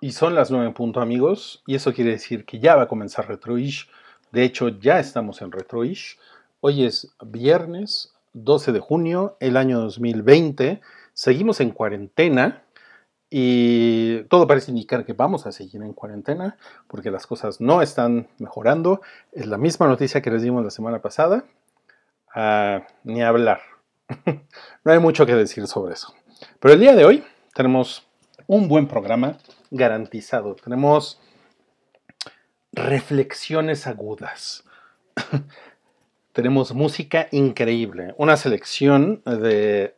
Y son las 9 en punto, amigos. Y eso quiere decir que ya va a comenzar Retroish. De hecho, ya estamos en Retroish. Hoy es viernes 12 de junio, el año 2020. Seguimos en cuarentena. Y todo parece indicar que vamos a seguir en cuarentena porque las cosas no están mejorando. Es la misma noticia que les dimos la semana pasada. Ah, ni hablar. no hay mucho que decir sobre eso. Pero el día de hoy tenemos un buen programa garantizado. Tenemos reflexiones agudas. Tenemos música increíble. Una selección de...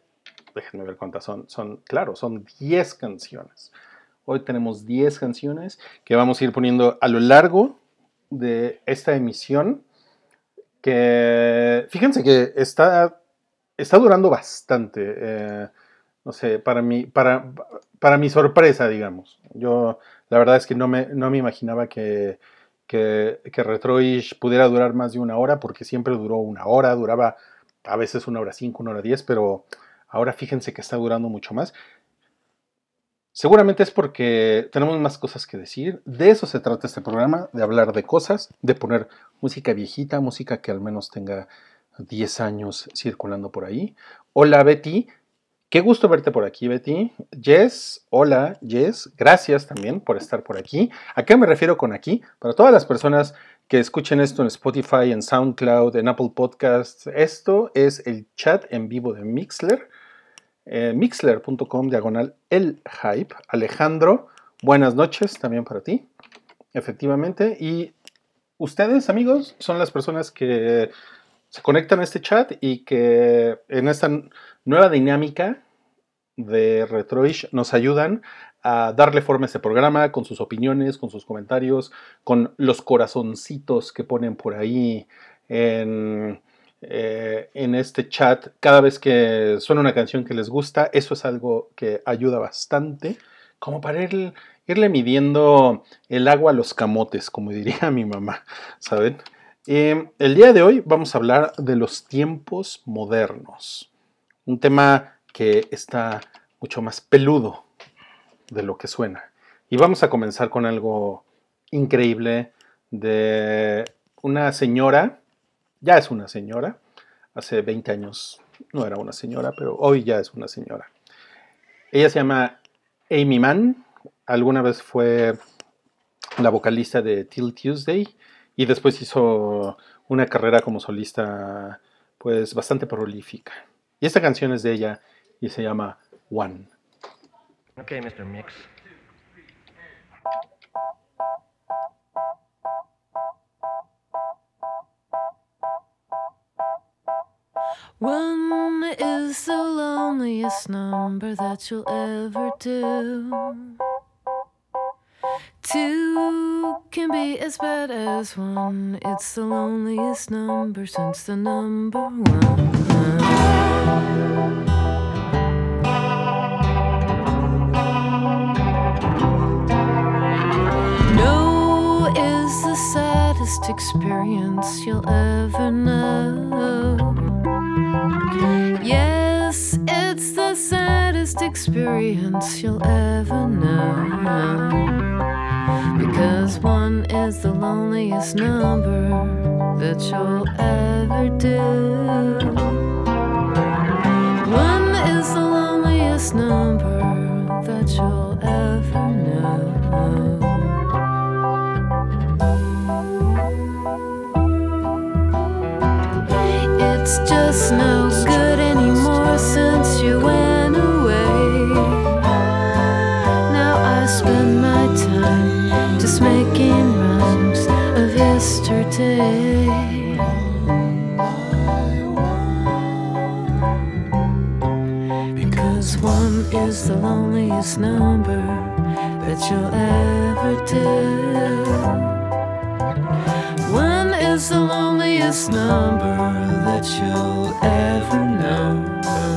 Déjenme ver cuántas son. Son, claro, son 10 canciones. Hoy tenemos 10 canciones que vamos a ir poniendo a lo largo de esta emisión. Que fíjense que está, está durando bastante. Eh, no sé, para mi, para, para mi sorpresa, digamos. Yo la verdad es que no me, no me imaginaba que, que, que Retroish pudiera durar más de una hora, porque siempre duró una hora, duraba a veces una hora cinco, una hora diez, pero ahora fíjense que está durando mucho más. Seguramente es porque tenemos más cosas que decir. De eso se trata este programa, de hablar de cosas, de poner música viejita, música que al menos tenga 10 años circulando por ahí. Hola Betty, Qué gusto verte por aquí, Betty. Jess, hola, Jess. Gracias también por estar por aquí. ¿A qué me refiero con aquí? Para todas las personas que escuchen esto en Spotify, en SoundCloud, en Apple Podcasts, esto es el chat en vivo de Mixler. Eh, mixler.com diagonal el hype. Alejandro, buenas noches también para ti. Efectivamente. Y ustedes, amigos, son las personas que se conectan a este chat y que en esta nueva dinámica de Retroish nos ayudan a darle forma a este programa con sus opiniones, con sus comentarios, con los corazoncitos que ponen por ahí en, eh, en este chat cada vez que suena una canción que les gusta. Eso es algo que ayuda bastante, como para irle midiendo el agua a los camotes, como diría mi mamá, ¿saben? Em, el día de hoy vamos a hablar de los tiempos modernos, un tema que está mucho más peludo de lo que suena. Y vamos a comenzar con algo increíble de una señora, ya es una señora, hace 20 años no era una señora, pero hoy ya es una señora. Ella se llama Amy Mann, alguna vez fue la vocalista de Till Tuesday y después hizo una carrera como solista pues bastante prolífica. Y esta canción es de ella y se llama One. Ok, Mr. Mix. One is the loneliest number that you'll ever do. Two can be as bad as one. It's the loneliest number since the number one. No is the saddest experience you'll ever know. Yes, it's the saddest experience you'll ever know. Because one is the loneliest number that you'll ever do. One is the loneliest number that you'll ever know. It's just no good anymore since you went Because one is the loneliest number that you'll ever. One is the loneliest number that you'll ever know.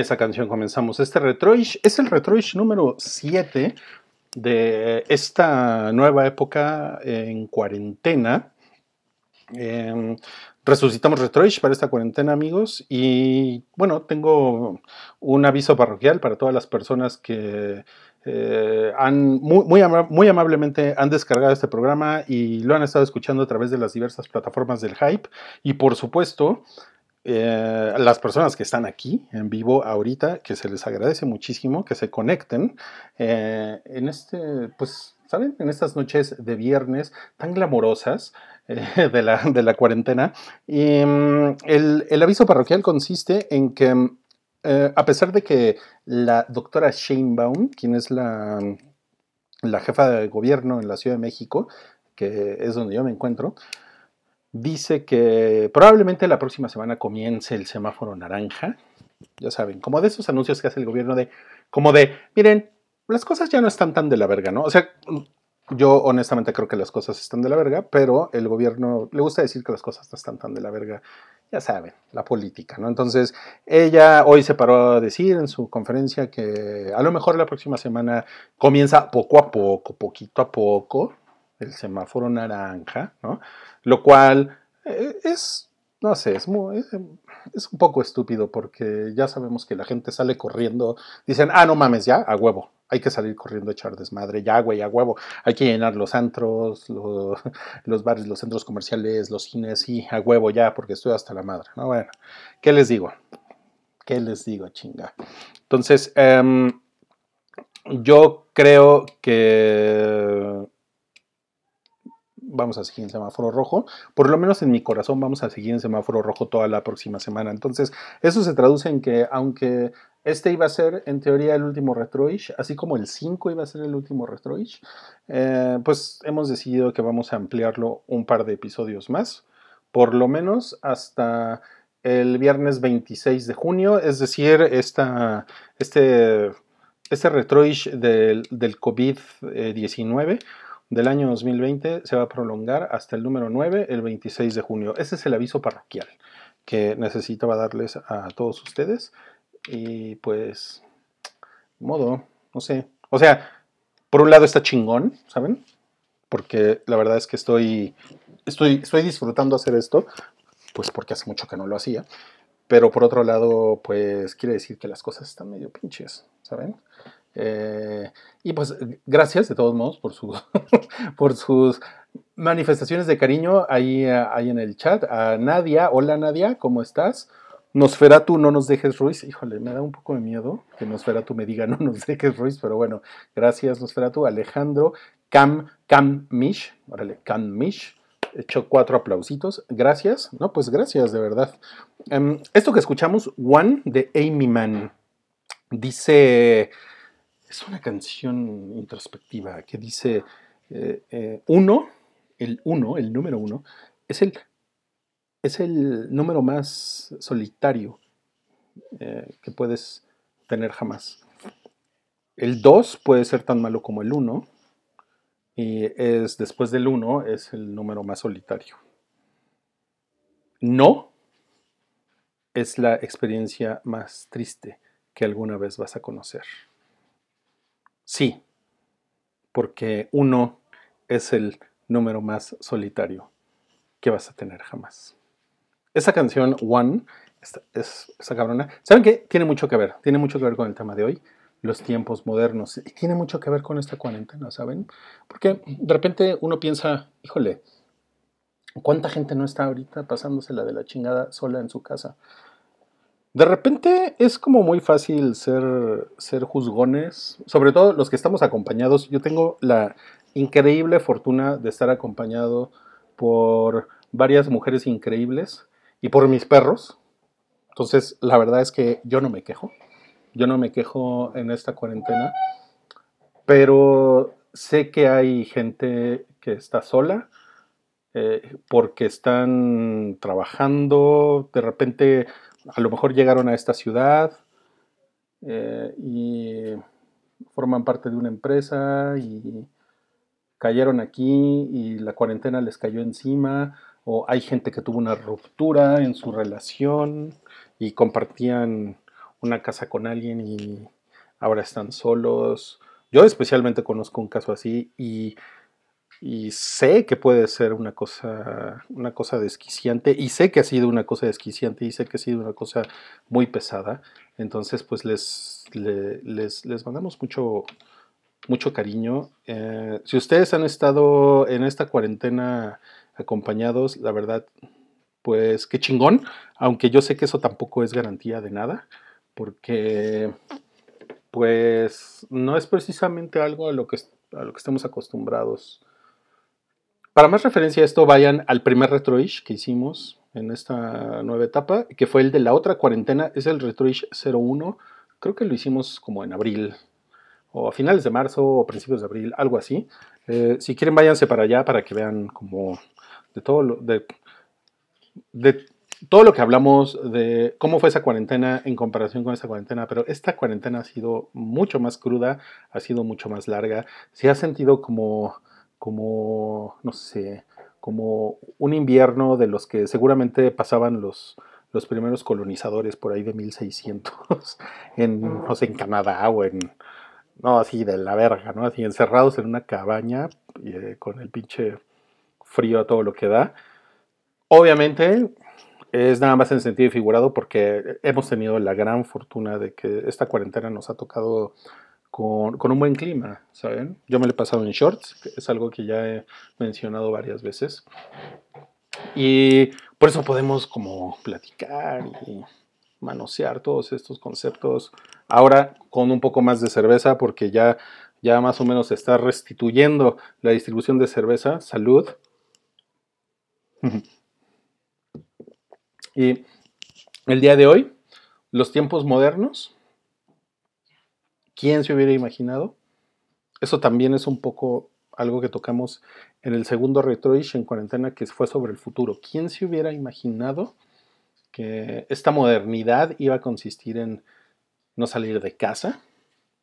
Esa canción comenzamos este Retroish. Es el Retroish número 7 de esta nueva época en cuarentena. Em, resucitamos Retroish para esta cuarentena, amigos. Y bueno, tengo un aviso parroquial para todas las personas que eh, han muy, muy, muy, amablemente han descargado este programa y lo han estado escuchando a través de las diversas plataformas del hype. Y por supuesto, eh, las personas que están aquí en vivo ahorita, que se les agradece muchísimo que se conecten eh, en este, pues, ¿saben? En estas noches de viernes tan glamorosas eh, de, la, de, la, cuarentena. Y mm, el, el, aviso parroquial consiste en que, a pesar de que la doctora Baum, quien es la, la jefa de gobierno en la Ciudad de México, que es donde yo me encuentro, dice que probablemente la próxima semana comience el semáforo naranja. Ya saben, como de esos anuncios que hace el gobierno de, como de, miren, las cosas ya no están tan de la verga, ¿no? O sea, yo honestamente creo que las cosas están de la verga, pero el gobierno le gusta decir que las cosas no están tan de la verga. Ya saben, la política, ¿no? Entonces, ella hoy se paró a decir en su conferencia que a lo mejor la próxima semana comienza poco a poco, poquito a poco, el semáforo naranja, ¿no? Lo cual eh, es, no sé, es, muy, es un poco estúpido porque ya sabemos que la gente sale corriendo, dicen, ah, no mames, ya, a huevo, hay que salir corriendo echar desmadre, ya, güey, a huevo, hay que llenar los antros, los, los bares, los centros comerciales, los cines, y a huevo ya, porque estoy hasta la madre, ¿no? Bueno, ¿qué les digo? ¿Qué les digo, chinga? Entonces, em, yo creo que vamos a seguir en semáforo rojo. Por lo menos en mi corazón vamos a seguir en semáforo rojo toda la próxima semana. Entonces, eso se traduce en que aunque este iba a ser en teoría el último retroish, así como el 5 iba a ser el último retroish, eh, pues hemos decidido que vamos a ampliarlo un par de episodios más, por lo menos hasta el viernes 26 de junio, es decir, esta, este, este retroish del, del COVID-19 del año 2020 se va a prolongar hasta el número 9, el 26 de junio. Ese es el aviso parroquial que necesitaba darles a todos ustedes. Y pues, modo, no sé. O sea, por un lado está chingón, ¿saben? Porque la verdad es que estoy, estoy, estoy disfrutando hacer esto, pues porque hace mucho que no lo hacía. Pero por otro lado, pues quiere decir que las cosas están medio pinches, ¿saben? Eh, y pues gracias de todos modos por, su, por sus manifestaciones de cariño ahí, ahí en el chat. A Nadia, hola Nadia, ¿cómo estás? Nosferatu, no nos dejes Ruiz. Híjole, me da un poco de miedo que Nosferatu me diga no nos dejes Ruiz, pero bueno, gracias Nosferatu. Alejandro, Cam, Cam Mish, órale, Cam Mish. Hecho cuatro aplausitos. Gracias. No, pues gracias, de verdad. Em, esto que escuchamos, One de Amy Mann, dice es una canción introspectiva que dice, eh, eh, uno, el uno, el número uno, es el, es el número más solitario eh, que puedes tener jamás. El dos puede ser tan malo como el uno, y es después del uno es el número más solitario. No es la experiencia más triste que alguna vez vas a conocer. Sí, porque uno es el número más solitario que vas a tener jamás. Esa canción, One, es esa cabrona. ¿Saben qué? Tiene mucho que ver, tiene mucho que ver con el tema de hoy, los tiempos modernos. Y tiene mucho que ver con esta cuarentena, ¿saben? Porque de repente uno piensa, híjole, ¿cuánta gente no está ahorita pasándosela de la chingada sola en su casa? De repente es como muy fácil ser, ser juzgones, sobre todo los que estamos acompañados. Yo tengo la increíble fortuna de estar acompañado por varias mujeres increíbles y por mis perros. Entonces, la verdad es que yo no me quejo. Yo no me quejo en esta cuarentena, pero sé que hay gente que está sola eh, porque están trabajando, de repente a lo mejor llegaron a esta ciudad eh, y forman parte de una empresa y cayeron aquí y la cuarentena les cayó encima, o hay gente que tuvo una ruptura en su relación y compartían una casa con alguien y ahora están solos. Yo especialmente conozco un caso así y, y sé que puede ser una cosa, una cosa desquiciante y sé que ha sido una cosa desquiciante y sé que ha sido una cosa muy pesada. Entonces, pues les, le- les, les mandamos mucho, mucho cariño. Eh, si ustedes han estado en esta cuarentena acompañados, la verdad, pues qué chingón, aunque yo sé que eso tampoco es garantía de nada, porque pues no es precisamente algo a lo que, a lo que estemos acostumbrados. Para más referencia a esto, vayan al primer Retroish que hicimos en esta nueva etapa, que fue el de la otra cuarentena, es el Retroish 01, creo que lo hicimos como en abril, o a finales de marzo o principios de abril, algo así. Eh, si quieren, váyanse para allá para que vean como de todo lo, de, de todo lo que hablamos de cómo fue esa cuarentena en comparación con esta cuarentena, pero esta cuarentena ha sido mucho más cruda, ha sido mucho más larga, se ha sentido como, como, no sé, como un invierno de los que seguramente pasaban los, los primeros colonizadores por ahí de 1600 en, no sé, en Canadá o en, no, así de la verga, ¿no? Así encerrados en una cabaña eh, con el pinche frío a todo lo que da. Obviamente es nada más en sentido figurado porque hemos tenido la gran fortuna de que esta cuarentena nos ha tocado con, un buen clima, ¿saben? Yo me lo he pasado en shorts, es algo que ya he mencionado varias veces. Y por eso podemos como platicar y manosear todos estos conceptos. Ahora con un poco más de cerveza porque ya, ya más o menos se está restituyendo la distribución de cerveza. Salud. Y el día de hoy, los tiempos modernos, ¿quién se hubiera imaginado? Eso también es un poco algo que tocamos en el segundo Retroish en cuarentena que fue sobre el futuro. ¿Quién se hubiera imaginado que esta modernidad iba a consistir en no salir de casa?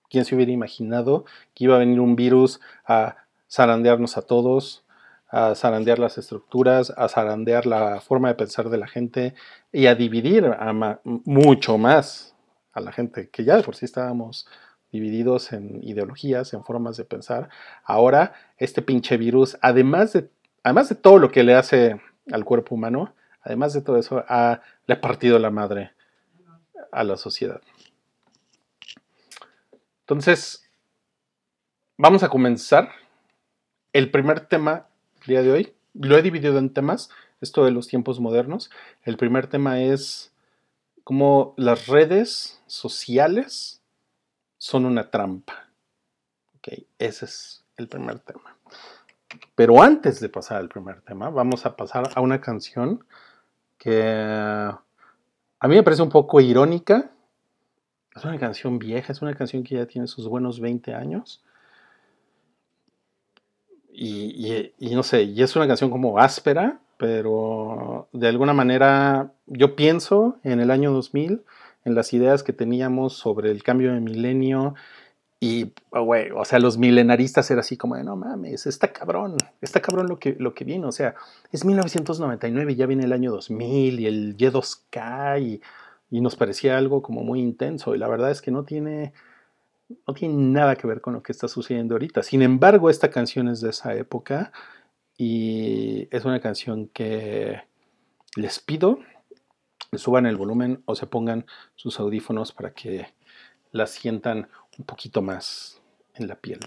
¿Quién se hubiera imaginado que iba a venir un virus a zarandearnos a todos, a zarandear las estructuras, a zarandear la forma de pensar de la gente y a dividir a mucho más a la gente, que ya de por sí estábamos divididos en ideologías, en formas de pensar. Ahora, este pinche virus, además de, además de todo lo que le hace al cuerpo humano, además de todo eso, ha- le ha partido la madre a la sociedad. Entonces, vamos a comenzar. El primer tema el día de hoy, lo he dividido en temas, esto de los tiempos modernos. El primer tema es cómo las redes sociales son una trampa. Ok, ese es el primer tema. Pero antes de pasar al primer tema, vamos a pasar a una canción que a mí me parece un poco irónica. Es una canción vieja, es una canción que ya tiene sus buenos 20 años. Y, y- y no sé, y es una canción como áspera, pero de alguna manera yo pienso en el año 2000, en las ideas que teníamos sobre el cambio de milenio. Y, oh, güey, o sea, los milenaristas era así como de, no mames, está cabrón, está cabrón lo que, lo que viene. O sea, es 1999 y ya viene el año 2000 y el Y2K y, y nos parecía algo como muy intenso. Y la verdad es que no tiene, no tiene nada que ver con lo que está sucediendo ahorita. Sin embargo, esta canción es de esa época y es una canción que les pido suban el volumen o se pongan sus audífonos para que la sientan un poquito más en la piel.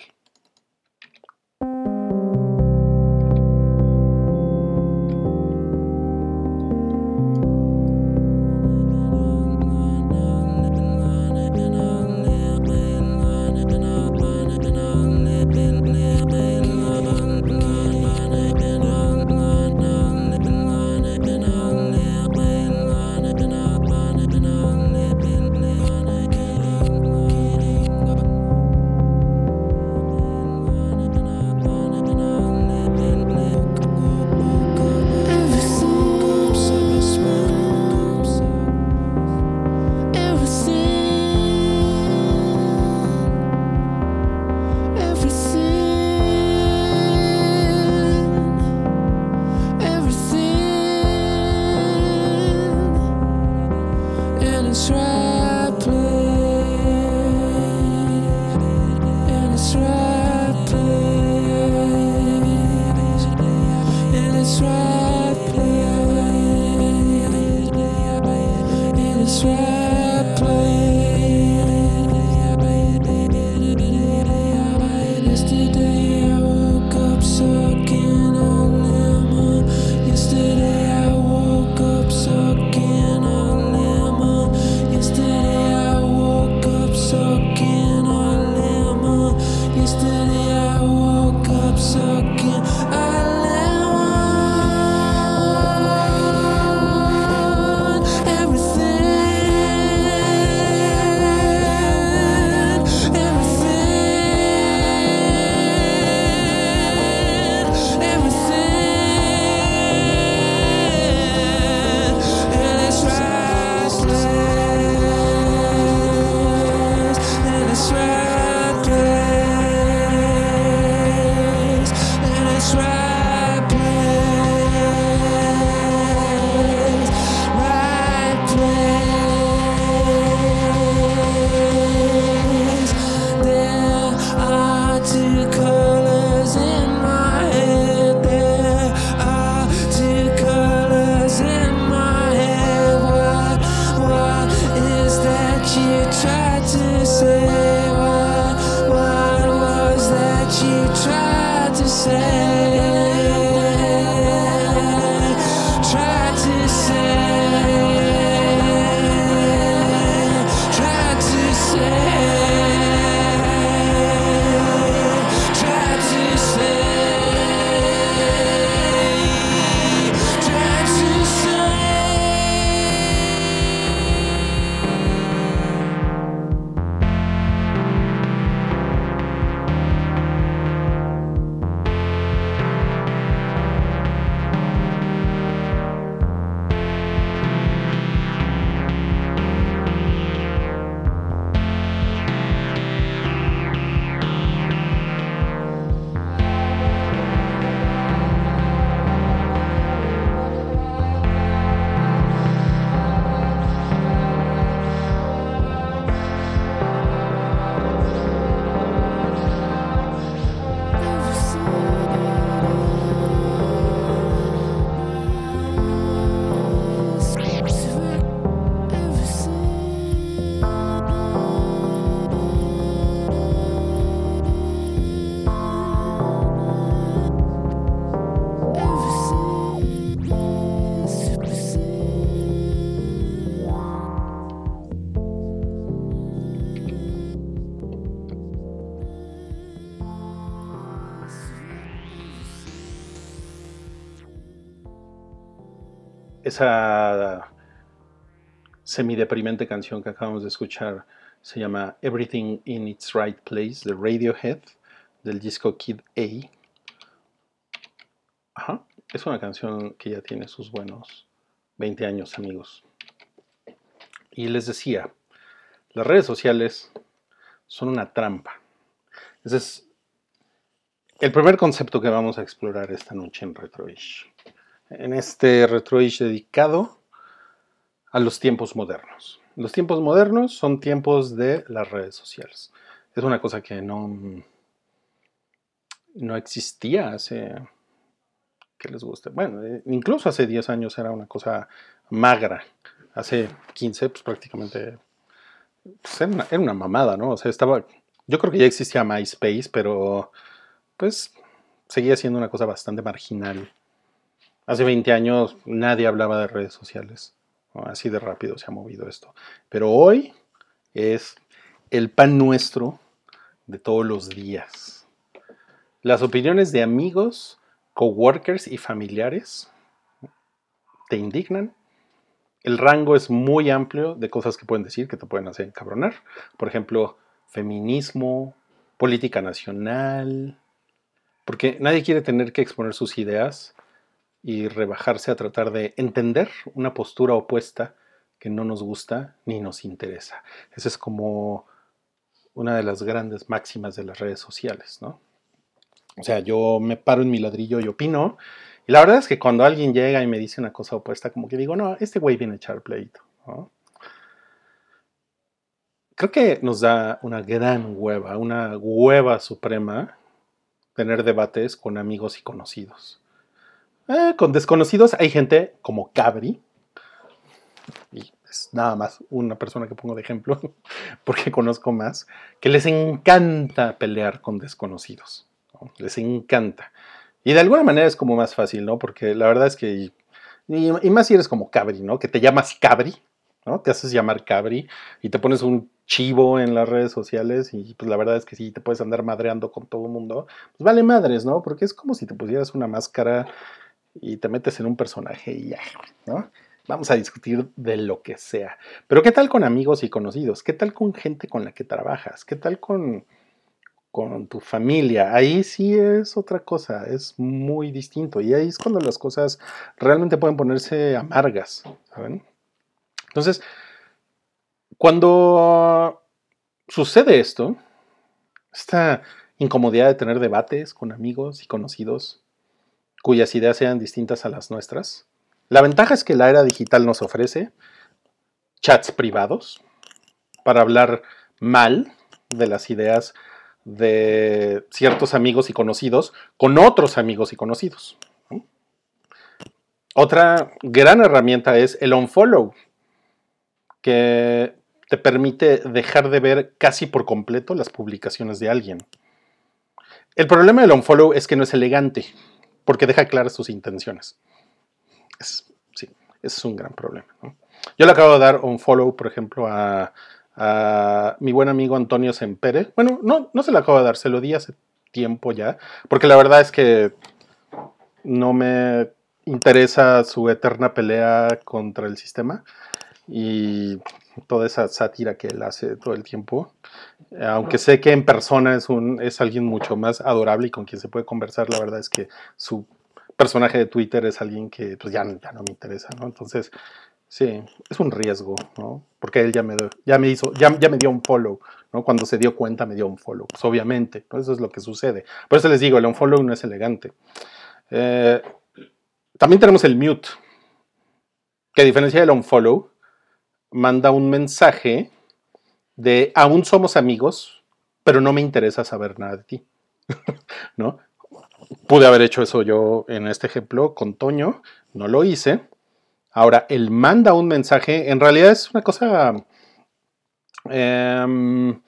Esa semideprimente canción que acabamos de escuchar se llama Everything in its Right Place de Radiohead del disco Kid A. Es una canción que ya tiene sus buenos 20 años, amigos. Y les decía, las redes sociales son una trampa. Ese es el primer concepto que vamos a explorar esta noche en Retroish en este retroish dedicado a los tiempos modernos. Los tiempos modernos son tiempos de las redes sociales. Es una cosa que no, no existía hace, que les guste, bueno, eh, incluso hace 10 años era una cosa magra. Hace 15, pues prácticamente pues, era, una, mamada, ¿no? O sea, estaba, yo creo que ya existía MySpace, pero pues seguía siendo una cosa bastante marginal Hace 20 años nadie hablaba de redes sociales. Así de rápido se ha movido esto. Pero hoy es el pan nuestro de todos los días. Las opiniones de amigos, coworkers y familiares te indignan. El rango es muy amplio de cosas que pueden decir que te pueden hacer encabronar. Por ejemplo, feminismo, política nacional, porque nadie quiere tener que exponer sus ideas y rebajarse a tratar de entender una postura opuesta que no nos gusta ni nos interesa. Esa es como una de las grandes máximas de las redes sociales, ¿no? O sea, yo me paro en mi ladrillo y opino, y la verdad es que cuando alguien llega y me dice una cosa opuesta, como que digo, no, este güey viene a echar pleito. Creo que nos da una gran hueva, una hueva suprema tener debates con amigos y conocidos. Eh, con desconocidos hay gente como Cabri, y es nada más una persona que pongo de ejemplo, porque conozco más, que les encanta pelear con desconocidos. ¿no? Les encanta. Y de alguna manera es como más fácil, ¿no? Porque la verdad es que, y, más si eres como Cabri, ¿no? Que te llamas Cabri, ¿no? Te haces llamar Cabri y te pones un chivo en las redes sociales y pues la verdad es que sí, te puedes andar madreando con todo el mundo. Pues vale madres, ¿no? Porque es como si te pusieras una máscara y te metes en un personaje y ya, ¿no? Vamos a discutir de lo que sea. Pero ¿qué tal con amigos y conocidos? ¿Qué tal con gente con la que trabajas? ¿Qué tal con, con tu familia? Ahí sí es otra cosa, es muy distinto. Y ahí es cuando las cosas realmente pueden ponerse amargas, ¿saben? Entonces, cuando sucede esto, esta incomodidad de tener debates con amigos y conocidos cuyas ideas sean distintas a las nuestras, la ventaja es que la era digital nos ofrece chats privados para hablar mal de las ideas de ciertos amigos y conocidos con otros amigos y conocidos. Otra gran herramienta es el unfollow, que te permite dejar de ver casi por completo las publicaciones de alguien. El problema del unfollow es que no es elegante, porque deja claras sus intenciones. Es, sí, es un gran problema. ¿no? Yo le acabo de dar un follow, por ejemplo, a, a mi buen amigo Antonio Sempere. Bueno, no, no se lo acabo de dar, se lo di hace tiempo ya, porque la verdad es que no me interesa su eterna pelea contra el sistema y toda esa sátira que él hace todo el tiempo. Aunque sé que en persona es, un, es alguien mucho más adorable y con quien se puede conversar, la verdad es que su personaje de Twitter es alguien que pues, ya, ya no me interesa, ¿no? Entonces, sí, es un riesgo, ¿no? Porque él ya me, ya me hizo, ya, ya me dio un follow, ¿no? Cuando se dio cuenta me dio un follow, pues obviamente, ¿no? Eso es lo que sucede. Por eso les digo, el unfollow no es elegante. Eh, también tenemos el mute, que a diferencia del unfollow, manda un mensaje de aún somos amigos, pero no me interesa saber nada de ti. ¿No? Pude haber hecho eso yo en este ejemplo con Toño, no lo hice. Ahora, él manda un mensaje, en realidad es una cosa eh,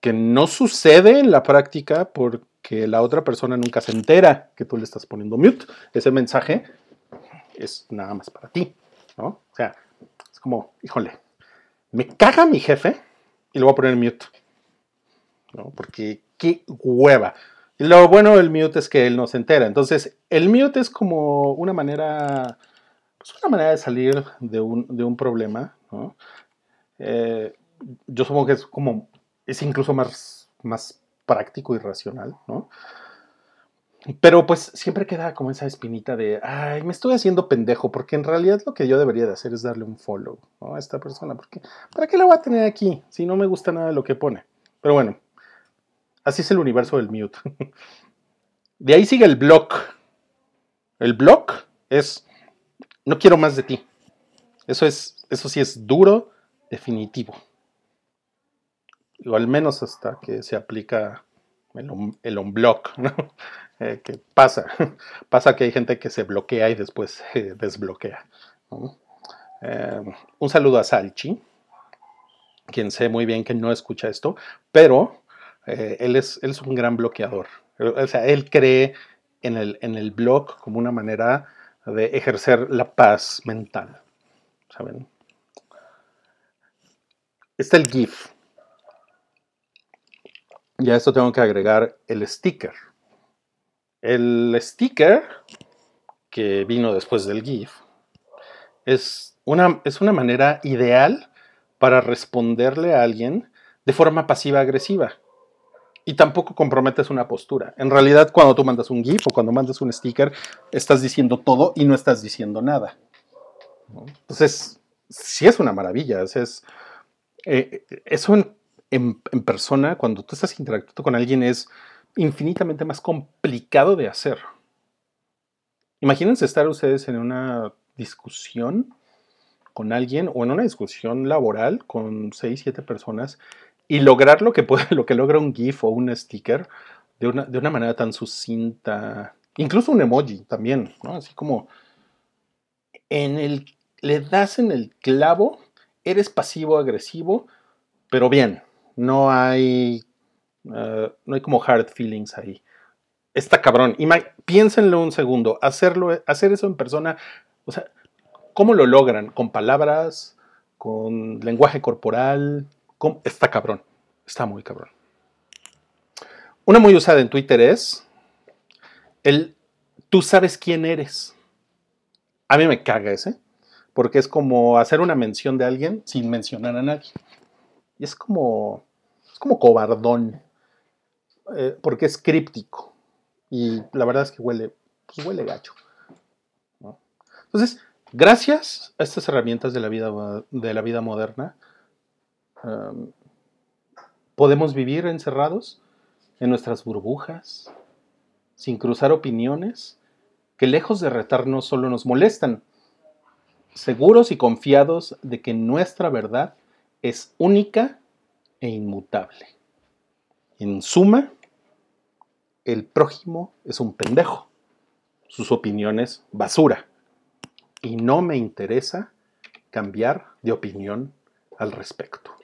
que no sucede en la práctica porque la otra persona nunca se entera que tú le estás poniendo mute. Ese mensaje es nada más para ti, ¿no? O sea, es como, híjole, me caga mi jefe y lo voy a poner mute, ¿no? Porque qué hueva. Y lo bueno del mute es que él no se entera. Entonces, el mute es como una manera, pues una manera de salir de un, de un problema, ¿no? Eh, yo supongo que es como, es incluso más, más práctico y racional, ¿no? Pero pues siempre queda como esa espinita de, ay, me estoy haciendo pendejo, porque en realidad lo que yo debería de hacer es darle un follow a esta persona, porque ¿para qué la voy a tener aquí si no me gusta nada de lo que pone? Pero bueno, así es el universo del mute. De ahí sigue el block. El block es, no quiero más de ti. Eso, es, eso sí es duro, definitivo. O al menos hasta que se aplica el, el unblock, ¿no? Eh, que pasa. pasa que hay gente que se bloquea y después se desbloquea. Eh, un saludo a Salchi, quien sé muy bien que no escucha esto, pero eh, él, es, un gran bloqueador. O sea, él cree en el, en el blog como una manera de ejercer la paz mental. ¿Saben? Está el GIF. Ya esto tengo que agregar el sticker. El sticker, que vino después del GIF, es una, es una manera ideal para responderle a alguien de forma pasiva-agresiva. Y tampoco comprometes una postura. En realidad, cuando tú mandas un GIF o cuando mandas un sticker, estás diciendo todo y no estás diciendo nada. Entonces, sí es una maravilla. Es, eh, eso en, en, persona, cuando tú estás interactuando con alguien, es infinitamente más complicado de hacer. Imagínense estar ustedes en una discusión con alguien o en una discusión laboral con 6, 7 personas y lograr lo que, puede, lo que logra un GIF o un sticker de una, de una manera tan sucinta Incluso un emoji también, ¿no? Así como en el, le das en el clavo, eres pasivo-agresivo, pero bien, no hay, eh, no hay como hard feelings ahí. Está cabrón. Ima- piénsenlo un segundo. Hacerlo, hacer eso en persona, o sea, ¿cómo lo logran? ¿Con palabras? ¿Con lenguaje corporal? Está cabrón. Está muy cabrón. Una muy usada en Twitter es el tú sabes quién eres. A mí me caga ese, porque es como hacer una mención de alguien sin mencionar a nadie. Y es como, es como cobardón, eh, porque es críptico. Y la verdad es que huele, pues huele gacho. Entonces, gracias a estas herramientas de la vida, de la vida moderna, podemos vivir encerrados en nuestras burbujas, sin cruzar opiniones, que lejos de retarnos solo nos molestan, seguros y confiados de que nuestra verdad es única e inmutable. En suma, el prójimo es un pendejo, sus opiniones basura, y no me interesa cambiar de opinión al respecto.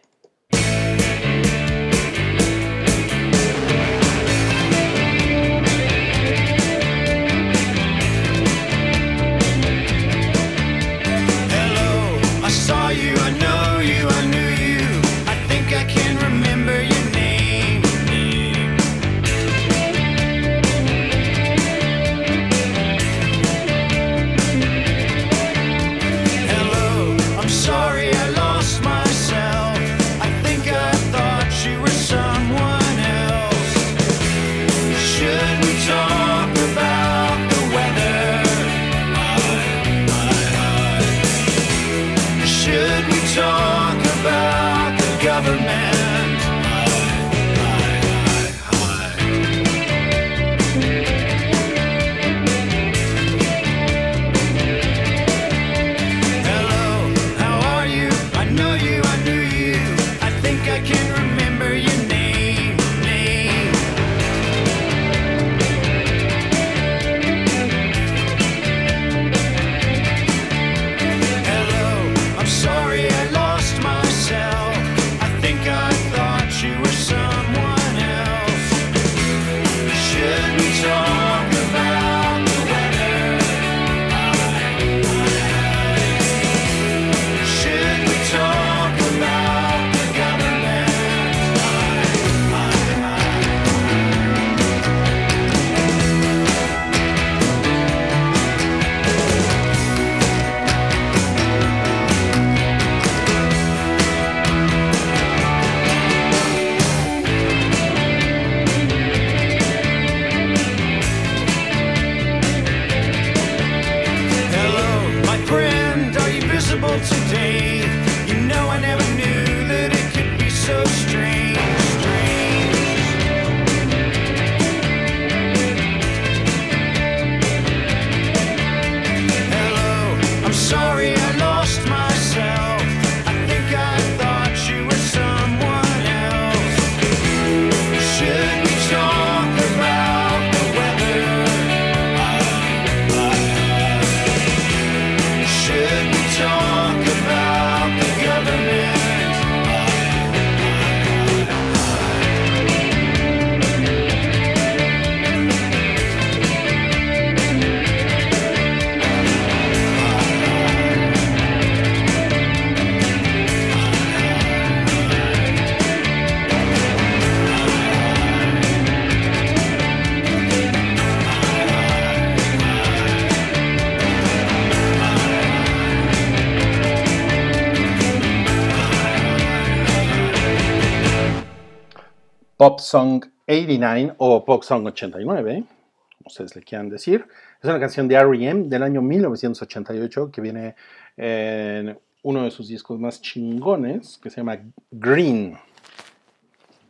Pop Song 89 o Pop Song 89, como ustedes le quieran decir. Es una canción de R.E.M. del año 1988 que viene en uno de sus discos más chingones que se llama Green.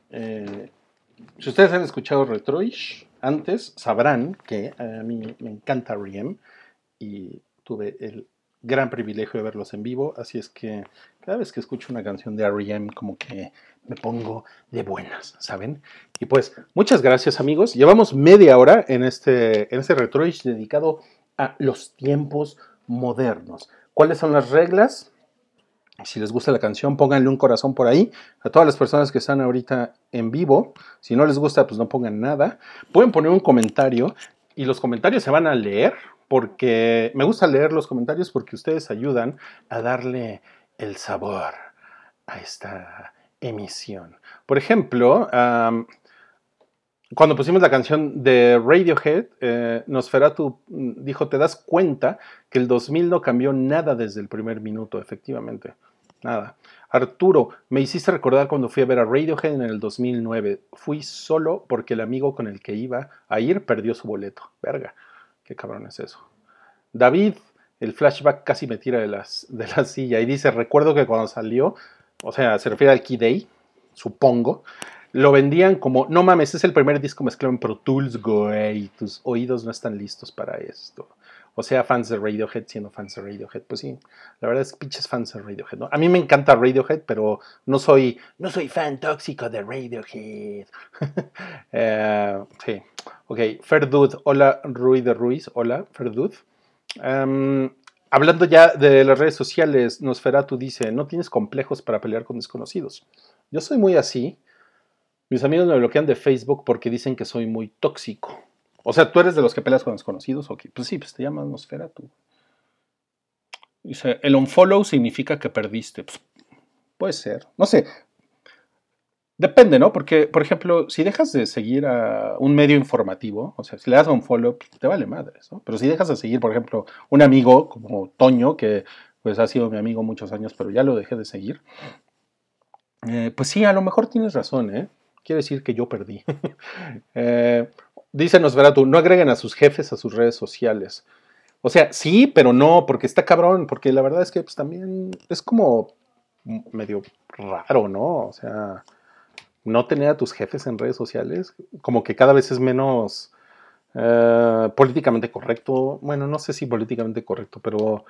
Eh, si ustedes han escuchado Retroish antes, sabrán que a mí me encanta R.E.M. y tuve el gran privilegio de verlos en vivo, así es que cada vez que escucho una canción de R.E.M. como que me pongo de buenas, ¿saben? Y pues, muchas gracias amigos. Llevamos media hora en este, en este retroish dedicado a los tiempos modernos. ¿Cuáles son las reglas? Si les gusta la canción, pónganle un corazón por ahí. A todas las personas que están ahorita en vivo, si no les gusta, pues no pongan nada. Pueden poner un comentario y los comentarios se van a leer porque me gusta leer los comentarios porque ustedes ayudan a darle el sabor a esta emisión. Por ejemplo, cuando pusimos la canción de Radiohead, eh, Nosferatu mm, dijo, te das cuenta que el 2000 no cambió nada desde el primer minuto, efectivamente. Nada. Arturo, me hiciste recordar cuando fui a ver a Radiohead en el 2009. Fui solo porque el amigo con el que iba a ir perdió su boleto. Verga, qué cabrón es eso. David, el flashback casi me tira de, las, de la silla y dice, recuerdo que cuando salió, o sea, se refiere al Key Day, supongo, lo vendían como, no mames, es el primer disco mezclado en Pro Tools, güey, tus oídos no están listos para esto. O sea, fans de Radiohead siendo fans de Radiohead, pues sí, la verdad es que pinches fans de Radiohead. A mí me encanta Radiohead, pero no soy, no soy fan tóxico de Radiohead. Eh, sí, ok, Ferdud, hola Rui de Ruiz, hola Ferdud. Em, hablando ya de las redes sociales, Nosferatu dice, no tienes complejos para pelear con desconocidos. Yo soy muy así. Mis amigos me bloquean de Facebook porque dicen que soy muy tóxico. O sea, ¿tú eres de los que peleas con desconocidos? Ok, pues sí, pues te llamas Nosferatu. Dice, el unfollow significa que perdiste. Pues, puede ser. No sé. Depende, ¿no? Porque, por ejemplo, si dejas de seguir a un medio informativo, o sea, si le das un follow, pues, te vale madres, ¿no? Pero si dejas de seguir, por ejemplo, un amigo como Toño, que pues ha sido mi amigo muchos años, pero ya lo dejé de seguir, eh, pues sí, a lo mejor tienes razón, ¿eh? Quiere decir que yo perdí. eh, dice no agreguen a sus jefes a sus redes sociales. O sea, sí, pero no, porque está cabrón, porque la verdad es que pues, también es como medio raro, ¿no? O sea, no tener a tus jefes en redes sociales, como que cada vez es menos eh, políticamente correcto. Bueno, no sé si políticamente correcto, pero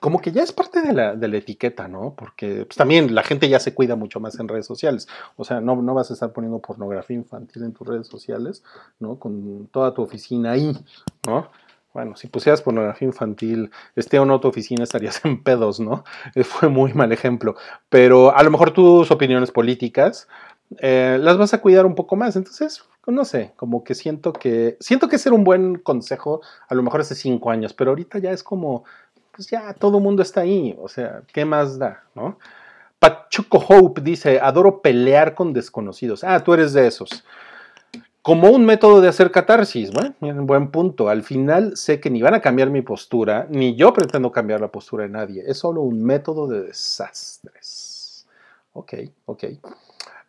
como que ya es parte de la, de la etiqueta, ¿no? Porque pues, también la gente ya se cuida mucho más en redes sociales. O sea, no, no vas a estar poniendo pornografía infantil en tus redes sociales, ¿no? Con toda tu oficina ahí, ¿no? Bueno, si pusieras pornografía infantil, esté o no tu oficina, estarías en pedos, ¿no? Eh, Fue muy mal ejemplo. Pero a lo mejor tus opiniones políticas eh, las vas a cuidar un poco más. Entonces, no sé, como que siento que. Siento que ser un buen consejo, a lo mejor hace cinco años, pero ahorita ya es como. Pues ya todo el mundo está ahí. O sea, ¿qué más da, no? Pachuco Hope dice: Adoro pelear con desconocidos. Ah, tú eres de esos como un método de hacer catarsis. Bueno, buen punto. Al final sé que ni van a cambiar mi postura, ni yo pretendo cambiar la postura de nadie. Es solo un método de desastres. Ok, ok.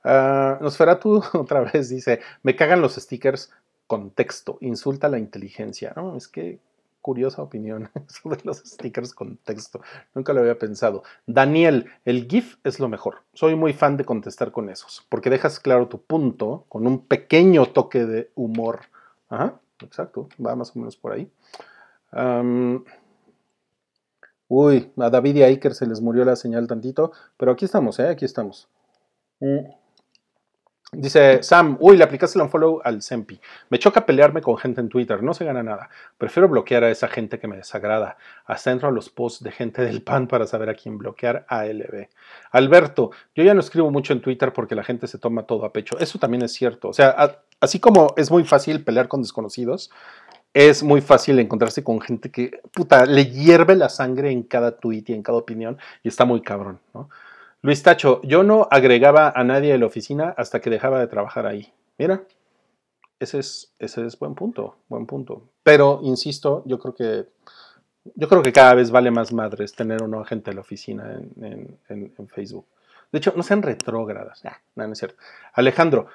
Ah, Nosferatu otra vez dice, me cagan los stickers con texto, insulta la inteligencia. No, es que curiosa opinión de los stickers con texto. Nunca lo había pensado. Daniel, el GIF es lo mejor. Soy muy fan de contestar con esos, porque dejas claro tu punto con un pequeño toque de humor. Ajá, exacto, va más o menos por ahí. Uy, a David y a Iker se les murió la señal tantito, pero aquí estamos, ¿eh? Aquí estamos. Mm. Dice Sam, uy, le aplicaste el unfollow al Sempi. Me choca pelearme con gente en Twitter, no se gana nada. Prefiero bloquear a esa gente que me desagrada. Hasta entro a los posts de gente del PAN para saber a quién bloquear ALB. Alberto, yo ya no escribo mucho en Twitter porque la gente se toma todo a pecho. Eso también es cierto. O sea, a- así como es muy fácil pelear con desconocidos, es muy fácil encontrarse con gente que, puta, le hierve la sangre en cada tweet y en cada opinión y está muy cabrón, ¿no? Luis Tacho, yo no agregaba a nadie de la oficina hasta que dejaba de trabajar ahí. Mira, ese es, buen punto, buen punto. Pero, insisto, yo creo que cada vez vale más madres tener o no gente de la oficina en, Facebook. De hecho, no sean retrógradas. Ah, no es cierto. Alejandro,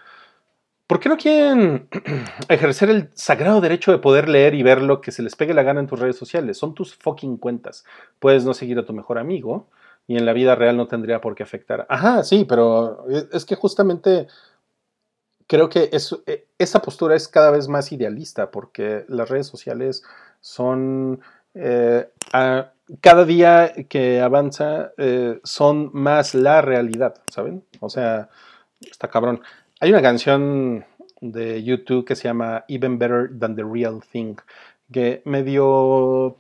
¿por qué no quieren ejercer el sagrado derecho de poder leer y ver lo que se les pegue la gana en tus redes sociales? Son tus fucking cuentas. Puedes no seguir a tu mejor amigo y en la vida real no tendría por qué afectar. Ajá, sí, pero es es que justamente creo que eh, esa postura es cada vez más idealista porque las redes sociales son eh, cada día que avanza eh, son más la realidad, ¿saben? O sea, está cabrón. Hay una canción de YouTube que se llama Even Better Than the Real Thing, que medio,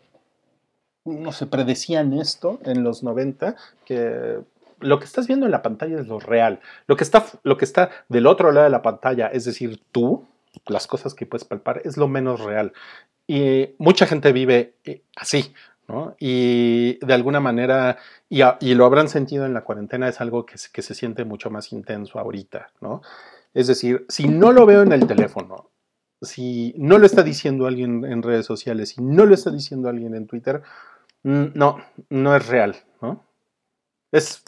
no sé, predecían esto en los 90, que lo que estás viendo en la pantalla es lo real. Lo que está, lo que está del otro lado de la pantalla, es decir, tú, las cosas que puedes palpar, es lo menos real. Y mucha gente vive eh, así, ¿no? Y de alguna manera, y, y lo habrán sentido en la cuarentena, es algo que se, que se siente mucho más intenso ahorita, ¿no? Es decir, si no lo veo en el teléfono, si no lo está diciendo alguien en redes sociales, si no lo está diciendo alguien en Twitter, no, no es real, ¿no? Es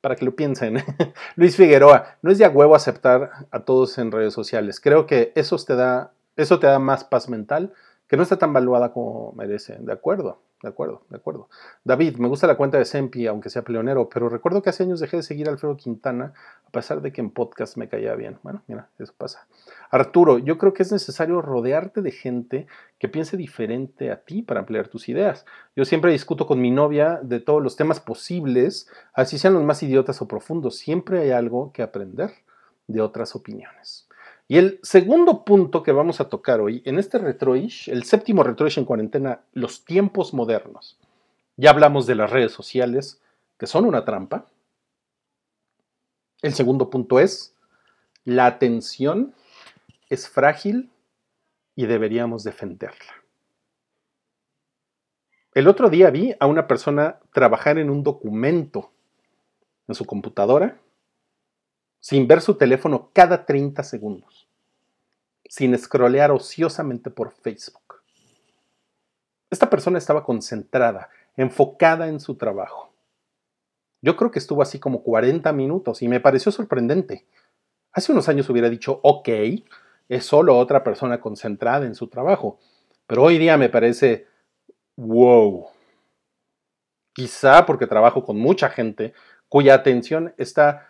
para que lo piensen. Luis Figueroa, no es de a huevo aceptar a todos en redes sociales. Creo que eso te da, eso te da más paz mental, que no está tan valuada como merece. De acuerdo, de acuerdo, de acuerdo. David, me gusta la cuenta de Sempi, aunque sea pleonero, pero recuerdo que hace años dejé de seguir a Alfredo Quintana, a pesar de que en podcast me caía bien. Bueno, mira, eso pasa. Arturo, yo creo que es necesario rodearte de gente que piense diferente a ti para ampliar tus ideas. Yo siempre discuto con mi novia de todos los temas posibles, así sean los más idiotas o profundos. Siempre hay algo que aprender de otras opiniones. Y el segundo punto que vamos a tocar hoy, en este retroish, el séptimo retroish en cuarentena, los tiempos modernos. Ya hablamos de las redes sociales, que son una trampa. El segundo punto es, la atención es frágil y deberíamos defenderla. El otro día vi a una persona trabajar en un documento en su computadora sin ver su teléfono cada 30 segundos, sin scrollear ociosamente por Facebook. Esta persona estaba concentrada, enfocada en su trabajo. Yo creo que estuvo así como 40 minutos y me pareció sorprendente. Hace unos años hubiera dicho, ok, es solo otra persona concentrada en su trabajo, pero hoy día me parece, wow. Quizá porque trabajo con mucha gente cuya atención está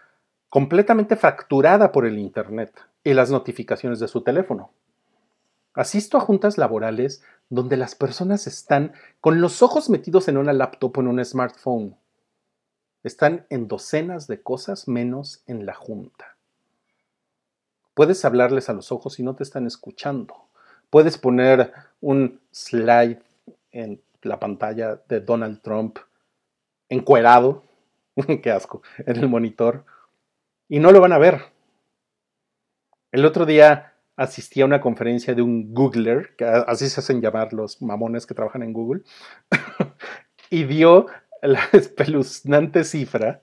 completamente fracturada por el Internet y las notificaciones de su teléfono. Asisto a juntas laborales donde las personas están con los ojos metidos en una laptop o en un smartphone. Están en docenas de cosas menos en la junta. Puedes hablarles a los ojos y no te están escuchando. Puedes poner un slide en la pantalla de Donald Trump encuerado, qué asco, en el monitor, y no lo van a ver. El otro día asistí a una conferencia de un Googler, que así se hacen llamar los mamones que trabajan en Google, y dio la espeluznante cifra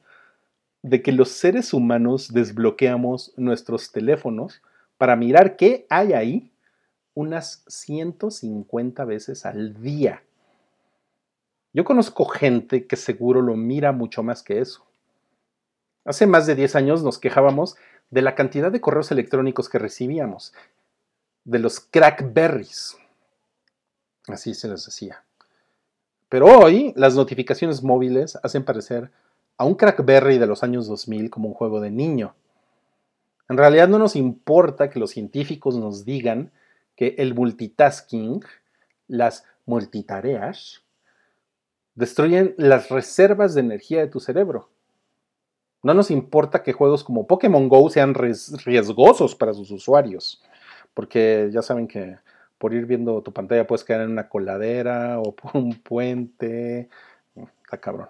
de que los seres humanos desbloqueamos nuestros teléfonos para mirar qué hay ahí unas 150 veces al día. Yo conozco gente que seguro lo mira mucho más que eso. Hace más de 10 años nos quejábamos de la cantidad de correos electrónicos que recibíamos, de los crackberries. Así se les decía. Pero hoy las notificaciones móviles hacen parecer a un crackberry de los años 2000 como un juego de niño. En realidad no nos importa que los científicos nos digan que el multitasking, las multitareas, destruyen las reservas de energía de tu cerebro. No nos importa que juegos como Pokémon Go sean ries- riesgosos para sus usuarios, porque ya saben que por ir viendo tu pantalla puedes caer en una coladera o por un puente. Está cabrón.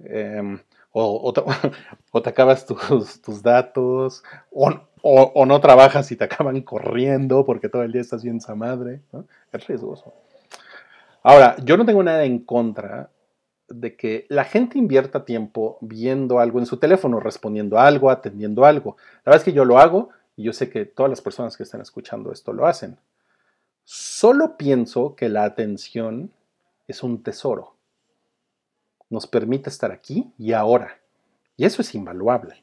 Em, o, te, acabas tus, datos, o, no trabajas y te acaban corriendo porque todo el día estás bien esa madre. Es riesgoso. Ahora, yo no tengo nada en contra de que la gente invierta tiempo viendo algo en su teléfono, respondiendo algo, atendiendo algo. La verdad es que yo lo hago y yo sé que todas las personas que están escuchando esto lo hacen. Solo pienso que la atención es un tesoro. Nos permite estar aquí y ahora. Y eso es invaluable.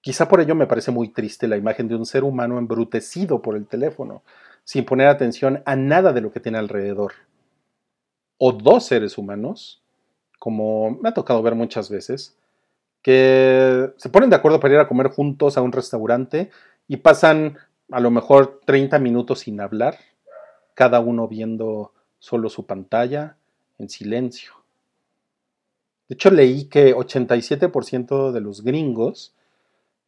Quizá por ello me parece muy triste la imagen de un ser humano embrutecido por el teléfono, sin poner atención a nada de lo que tiene alrededor. O dos seres humanos, como me ha tocado ver muchas veces, que se ponen de acuerdo para ir a comer juntos a un restaurante y pasan a lo mejor 30 minutos sin hablar, cada uno viendo solo su pantalla, en silencio. De hecho, leí que 87% de los gringos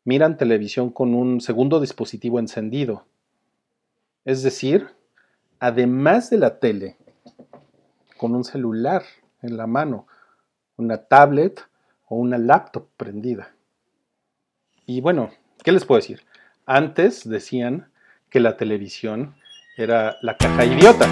miran televisión con un segundo dispositivo encendido. Es decir, además de la tele, con un celular en la mano, una tablet o una laptop prendida. Y bueno, ¿qué les puedo decir? Antes decían que la televisión era la caja idiota.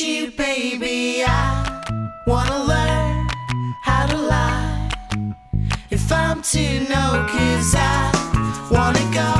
You, baby. I wanna learn how to lie. If I'm to know, cause I wanna go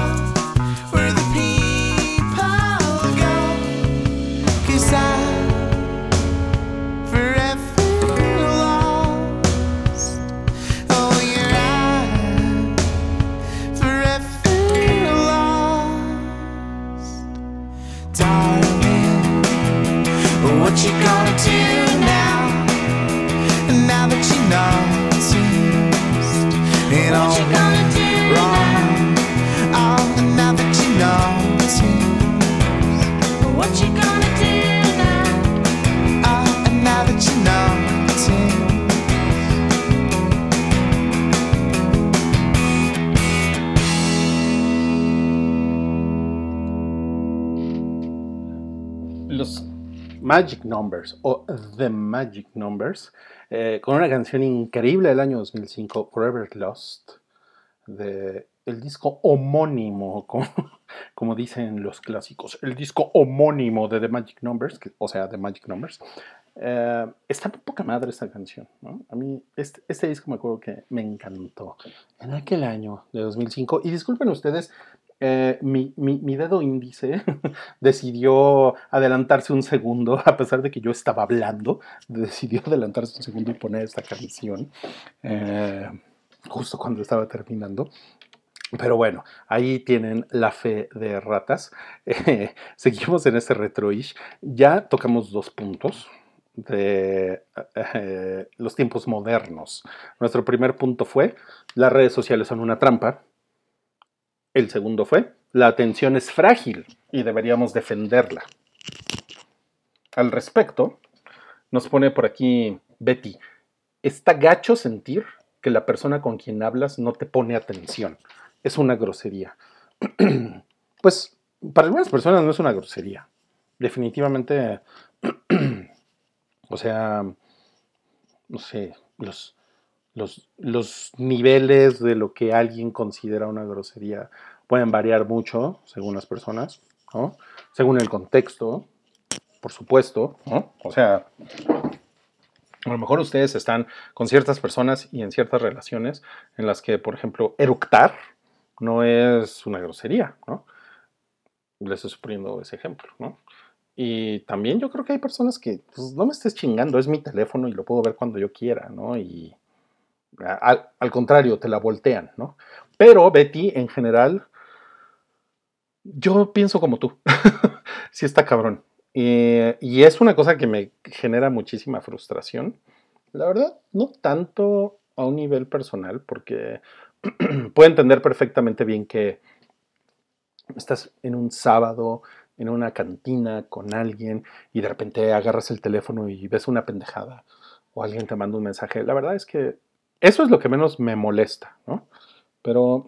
Magic Numbers o The Magic Numbers, eh, con una canción increíble del año 2005, Forever Lost, de el disco homónimo, como, dicen los clásicos, el disco homónimo de The Magic Numbers, o sea, The Magic Numbers. Eh, está poca madre esta canción, ¿no? A mí, este, este disco me acuerdo que me encantó en aquel año de 2005. Y disculpen ustedes, eh, mi, mi- dedo índice decidió adelantarse un segundo, a pesar de que yo estaba hablando, decidió adelantarse un segundo y poner esta canción, eh, justo cuando estaba terminando. Pero bueno, ahí tienen la fe de ratas. Eh, seguimos en este retroish. Ya tocamos dos puntos de los tiempos modernos. Nuestro primer punto fue, las redes sociales son una trampa. El segundo fue, la atención es frágil y deberíamos defenderla. Al respecto, nos pone por aquí Betty, está gacho sentir que la persona con quien hablas no te pone atención. Es una grosería. pues para algunas personas no es una grosería. Definitivamente, o sea, no sé, los, los, los niveles de lo que alguien considera una grosería pueden variar mucho según las personas, ¿no? Según el contexto, por supuesto, ¿no? O sea, a lo mejor ustedes están con ciertas personas y en ciertas relaciones en las que, por ejemplo, eructar no es una grosería, ¿no? Les estoy suponiendo ese ejemplo, ¿no? Y también yo creo que hay personas que, pues, no me estés chingando, es mi teléfono y lo puedo ver cuando yo quiera, ¿no? Y al, al contrario, te la voltean, ¿no? Pero Betty, en general, yo pienso como tú. sí está cabrón. Eh, y es una cosa que me genera muchísima frustración. La verdad, no tanto a un nivel personal, porque puedo entender perfectamente bien que estás en un sábado, en una cantina con alguien y de repente agarras el teléfono y ves una pendejada o alguien te manda un mensaje. La verdad es que eso es lo que menos me molesta, ¿no? Pero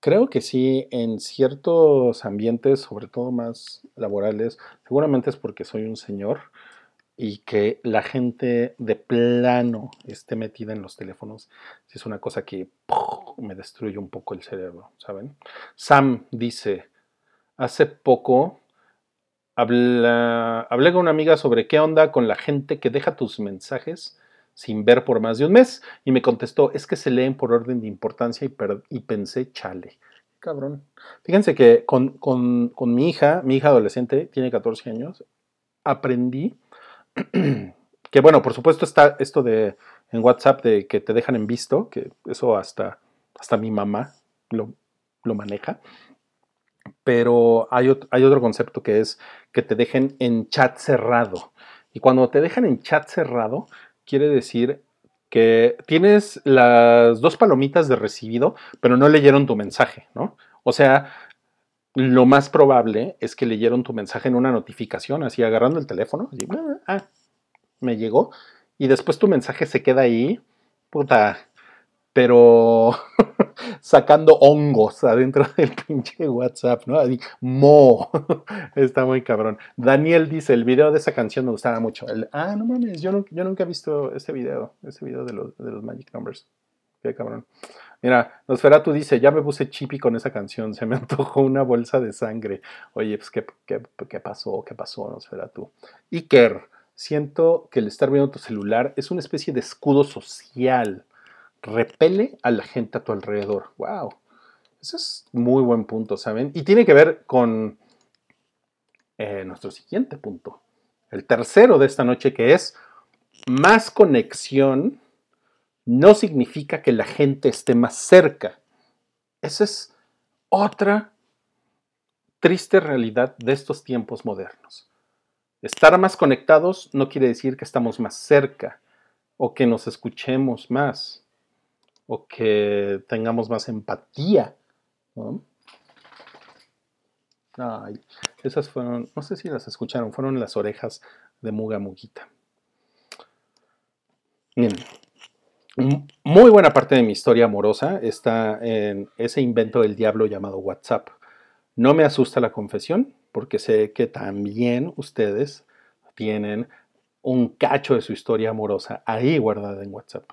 creo que sí, en ciertos ambientes, sobre todo más laborales, seguramente es porque soy un señor y que la gente de plano esté metida en los teléfonos, es una cosa que me destruye un poco el cerebro, ¿saben? Sam dice, hace poco hablé con una amiga sobre qué onda con la gente que deja tus mensajes sin ver por más de un mes y me contestó, es que se leen por orden de importancia y, y pensé, chale, cabrón. Fíjense que con, con- con mi hija, mi hija adolescente, tiene 14 años, aprendí que, bueno, por supuesto está esto de en WhatsApp de que te dejan en visto, que eso hasta, hasta mi mamá lo, lo maneja. Pero hay, ot- hay otro concepto que es que te dejen en chat cerrado. Y cuando te dejan en chat cerrado, quiere decir que tienes las dos palomitas de recibido, pero no leyeron tu mensaje, ¿no? O sea, lo más probable es que leyeron tu mensaje en una notificación, así agarrando el teléfono, así, ah, me llegó, y después tu mensaje se queda ahí, puta, pero sacando hongos adentro del pinche WhatsApp, ¿no? Así, mo, está muy cabrón. Daniel dice, el video de esa canción me gustaba mucho. El- ah, no mames, yo, no- yo nunca he visto ese video, ese video de los, de los Magic Numbers. Qué cabrón. Mira, Nosferatu dice, ya me puse chippy con esa canción, se me antojó una bolsa de sangre. Oye, pues, ¿qué, qué, qué pasó? ¿Qué pasó, Nosferatu? Iker, siento que el estar viendo tu celular es una especie de escudo social. Repele a la gente a tu alrededor. Wow. Ese es muy buen punto, ¿saben? Y tiene que ver con eh, nuestro siguiente punto. El tercero de esta noche que es más conexión no significa que la gente esté más cerca. Esa es otra triste realidad de estos tiempos modernos. Estar más conectados no quiere decir que estamos más cerca o que nos escuchemos más o que tengamos más empatía. ¿no? Ay, esas fueron, no sé si las escucharon, fueron las orejas de Muga Muguita. Bien. Muy buena parte de mi historia amorosa está en ese invento del diablo llamado WhatsApp. No me asusta la confesión, porque sé que también ustedes tienen un cacho de su historia amorosa ahí guardada en WhatsApp.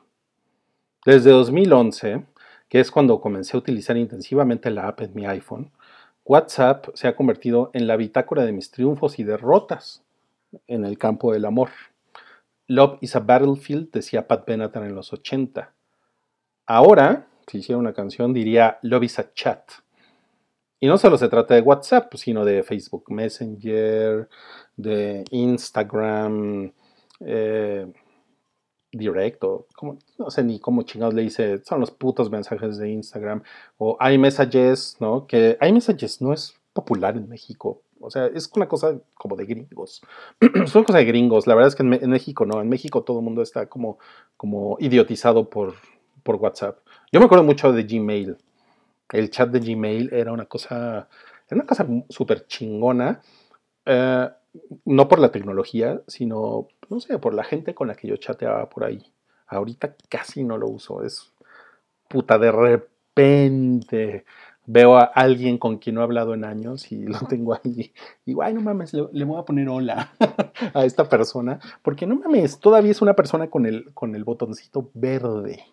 Desde 2011, que es cuando comencé a utilizar intensivamente la app en mi iPhone, WhatsApp se ha convertido en la bitácora de mis triunfos y derrotas. en el campo del amor. Love is a Battlefield, decía Pat Benatar en los 80. Ahora, si hiciera una canción, diría Love is a Chat. Y no solo se trata de WhatsApp, sino de Facebook Messenger, de Instagram, eh, Direct, o como- no sé ni cómo chingados le dice, son los putos mensajes de Instagram, o iMessages, ¿no? Que iMessages no es popular en México. O sea, es una cosa como de gringos. es una cosa de gringos. La verdad es que en, en México no. En México todo el mundo está como, como idiotizado por, por WhatsApp. Yo me acuerdo mucho de Gmail. El chat de Gmail era una cosa, era una cosa súper chingona. eh, no por la tecnología, sino, no sé, por la gente con la que yo chateaba por ahí. Ahorita casi no lo uso. Es puta, de repente veo a alguien con quien no he hablado en años y lo tengo ahí. Y digo, ay, no mames, le, le voy a poner hola a esta persona. Porque no mames, todavía es una persona con el, con el botoncito verde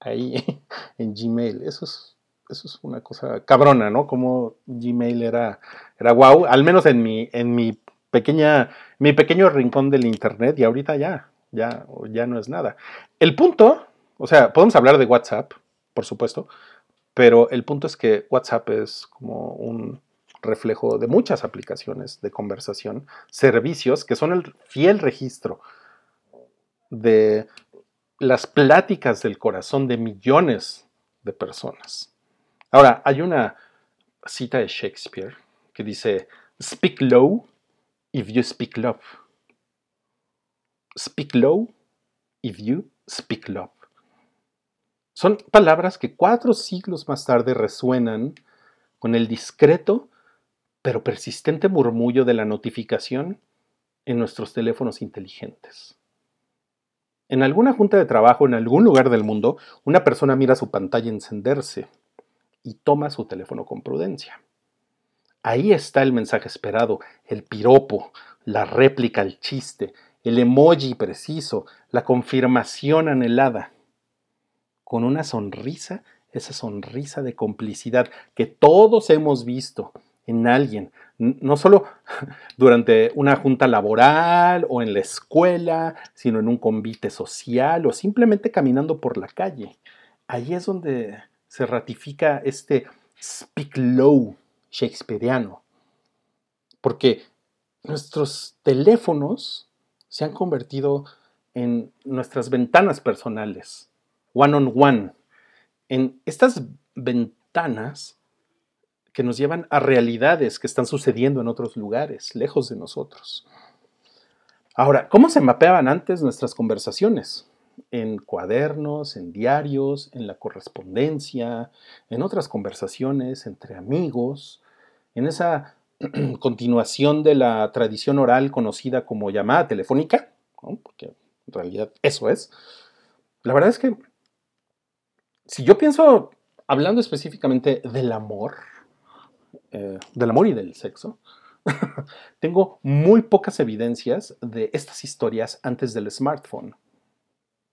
ahí en Gmail. Eso es, eso es una cosa cabrona, ¿no? Como Gmail era, era wow, al menos en mi, en mi pequeña, mi pequeño rincón del internet, y ahorita ya, ya, ya no es nada. El punto, o sea, podemos hablar de WhatsApp, por supuesto, pero el punto es que WhatsApp es como un reflejo de muchas aplicaciones de conversación, servicios que son el fiel registro de las pláticas del corazón de millones de personas. Ahora, hay una cita de Shakespeare que dice, Speak low if you speak love. Speak low if you speak love. Son palabras que cuatro siglos más tarde resuenan con el discreto pero persistente murmullo de la notificación en nuestros teléfonos inteligentes. En alguna junta de trabajo en algún lugar del mundo, una persona mira su pantalla encenderse y toma su teléfono con prudencia. Ahí está el mensaje esperado, el piropo, la réplica al chiste, el emoji preciso, la confirmación anhelada. Con una sonrisa, esa sonrisa de complicidad que todos hemos visto en alguien, no solo durante una junta laboral o en la escuela, sino en un convite social o simplemente caminando por la calle. Ahí es donde se ratifica este speak low shakespeariano. Porque nuestros teléfonos se han convertido en nuestras ventanas personales, one on one, en estas ventanas que nos llevan a realidades que están sucediendo en otros lugares, lejos de nosotros. Ahora, ¿cómo se mapeaban antes nuestras conversaciones? En cuadernos, en diarios, en la correspondencia, en otras conversaciones entre amigos, en esa continuación de la tradición oral conocida como llamada telefónica, ¿no? porque en realidad eso es. La verdad es que si yo pienso, hablando específicamente del amor, eh, del amor y del sexo, tengo muy pocas evidencias de estas historias antes del smartphone.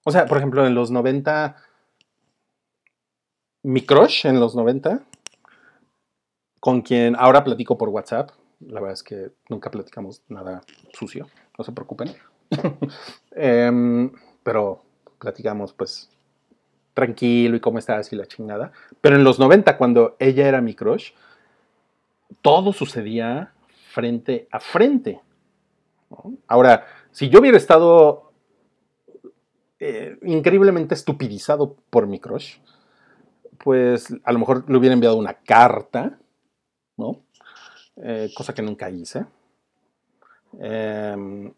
O sea, por ejemplo, en los 90, mi crush en los 90, con quien ahora platico por WhatsApp, la verdad es que nunca platicamos nada sucio, no se preocupen. Em, pero platicamos pues tranquilo y cómo estás y la chingada. Pero en los 90, cuando ella era mi crush, todo sucedía frente a frente. Ahora, si yo hubiera estado eh, increíblemente estupidizado por mi crush, pues a lo mejor le hubiera enviado una carta, ¿no? Eh, cosa que nunca hice. Em,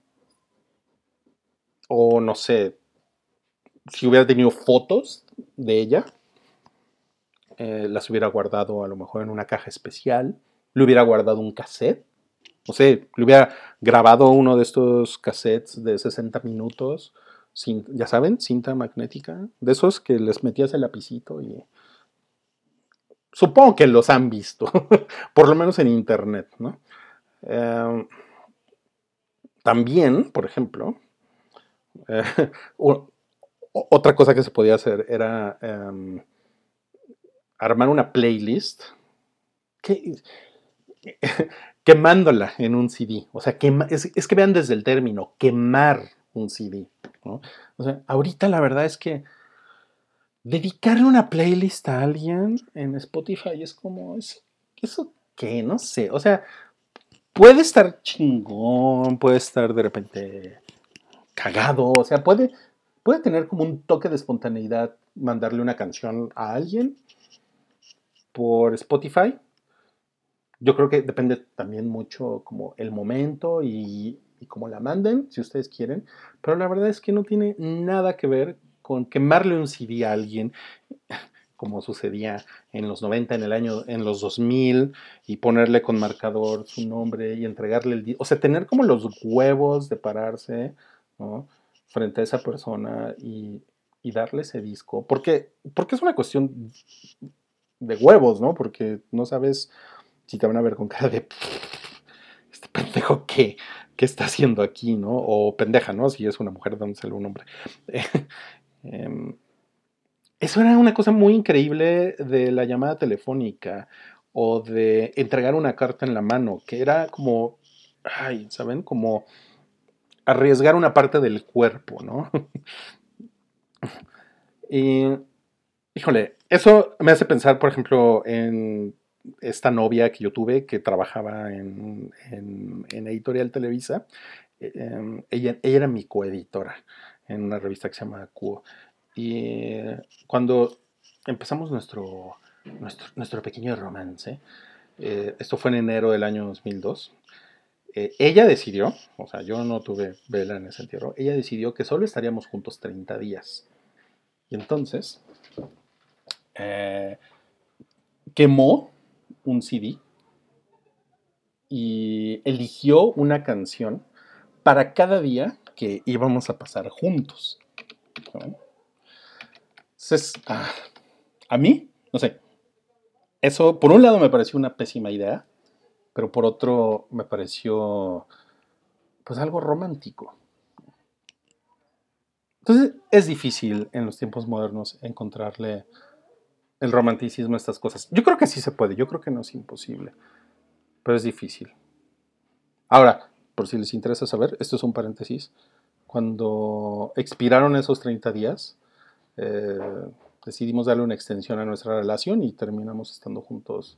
o no sé, si hubiera tenido fotos de ella, eh, las hubiera guardado a lo mejor en una caja especial, le hubiera guardado un cassette, no sé, le hubiera grabado uno de estos cassettes de 60 minutos, ya saben, cinta magnética, de esos que les metías el lapicito y... Supongo que los han visto, por lo menos en internet, ¿no? Em, también, por ejemplo, eh, otra cosa que se podía hacer era em, armar una playlist. que quemándola en un CD. O sea, quema- es, es que vean desde el término, quemar un CD. ¿no? O sea, ahorita la verdad es que dedicarle una playlist a alguien en Spotify es como, ¿eso, eso qué? No sé. O sea, puede estar chingón, puede estar de repente cagado, o sea, puede, puede tener como un toque de espontaneidad mandarle una canción a alguien por Spotify. Yo creo que depende también mucho como el momento y, y cómo la manden, si ustedes quieren. Pero la verdad es que no tiene nada que ver con quemarle un CD a alguien, como sucedía en los 90, en el año, en los 2000, y ponerle con marcador su nombre y entregarle el... O sea, tener como los huevos de pararse. Frente a esa persona y, darle ese disco. Porque, porque es una cuestión de huevos, ¿no? Porque no sabes si te van a ver con cara de este pendejo qué, qué está haciendo aquí, ¿no? O pendeja, ¿no? Si es una mujer, ¿dónde sale un hombre? Em, eso era una cosa muy increíble de la llamada telefónica o de entregar una carta en la mano, que era como, ay, ¿saben? Como arriesgar una parte del cuerpo, ¿no? y, híjole, eso me hace pensar, por ejemplo, en esta novia que yo tuve que trabajaba en, en- Editorial Televisa. Em, ella era mi coeditora en una revista que se llama Cuo. Y eh, cuando empezamos nuestro, nuestro, nuestro pequeño romance, eh, esto fue en enero del año 2002, eh, ella decidió, o sea, yo no tuve vela en ese entierro, ella decidió que solo estaríamos juntos 30 días. Y entonces, eh, quemó un CD y eligió una canción para cada día que íbamos a pasar juntos. Entonces, ah, a mí, no sé, eso por un lado me pareció una pésima idea, pero por otro me pareció pues algo romántico. Entonces es difícil en los tiempos modernos encontrarle el romanticismo a estas cosas. Yo creo que sí se puede, yo creo que no es imposible, pero es difícil. Ahora, por si les interesa saber, esto es un paréntesis, cuando expiraron esos 30 días, eh, decidimos darle una extensión a nuestra relación y terminamos estando juntos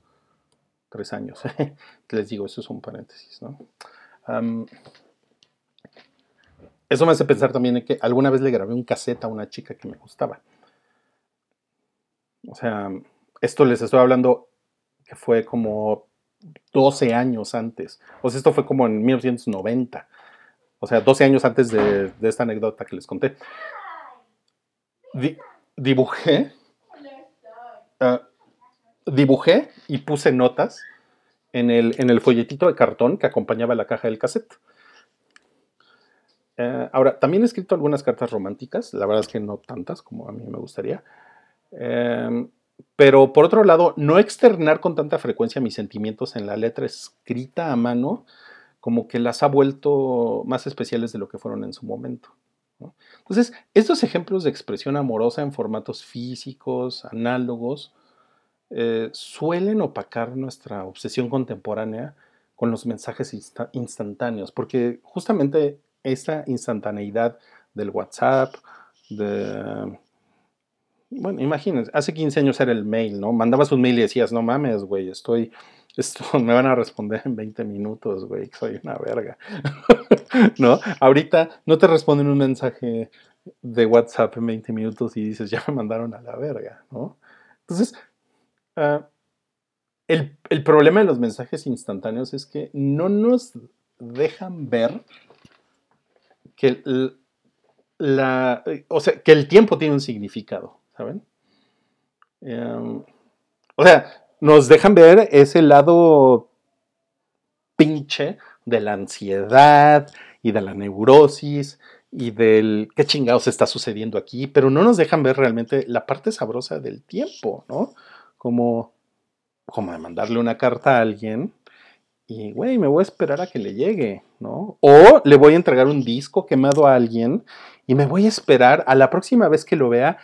tres años. Les digo, eso es un paréntesis, ¿no? Eso me hace pensar también en que alguna vez le grabé un cassette a una chica que me gustaba. O sea, esto les estoy hablando que fue como 12 años antes. O sea, esto fue como en 1990. O sea, 12 años antes de, esta anécdota que les conté. Di- dibujé. ah, dibujé y puse notas en el, folletito de cartón que acompañaba la caja del cassette. Eh, ahora, también he escrito algunas cartas románticas, la verdad es que no tantas como a mí me gustaría. Eh, pero por otro lado, no externar con tanta frecuencia mis sentimientos en la letra escrita a mano, como que las ha vuelto más especiales de lo que fueron en su momento. ¿no? Entonces, estos ejemplos de expresión amorosa en formatos físicos, análogos, eh, suelen opacar nuestra obsesión contemporánea con los mensajes insta- instantáneos, porque justamente esta instantaneidad del WhatsApp, de... Bueno, imagínense, hace 15 años era el mail, ¿no? Mandabas un mail y decías, no mames, güey, estoy, esto me van a responder en 20 minutos, güey, soy una verga. ¿No? Ahorita no te responden un mensaje de WhatsApp en 20 minutos y dices, ya me mandaron a la verga, ¿no? Entonces, ah, el, problema de los mensajes instantáneos es que no nos dejan ver que el tiempo tiene un significado, ¿saben? Em, o sea, nos dejan ver ese lado pinche de la ansiedad y de la neurosis y del qué chingados está sucediendo aquí, pero no nos dejan ver realmente la parte sabrosa del tiempo, ¿no? Como, como de mandarle una carta a alguien y, güey, me voy a esperar a que le llegue, ¿no? O le voy a entregar un disco quemado a alguien y me voy a esperar a la próxima vez que lo vea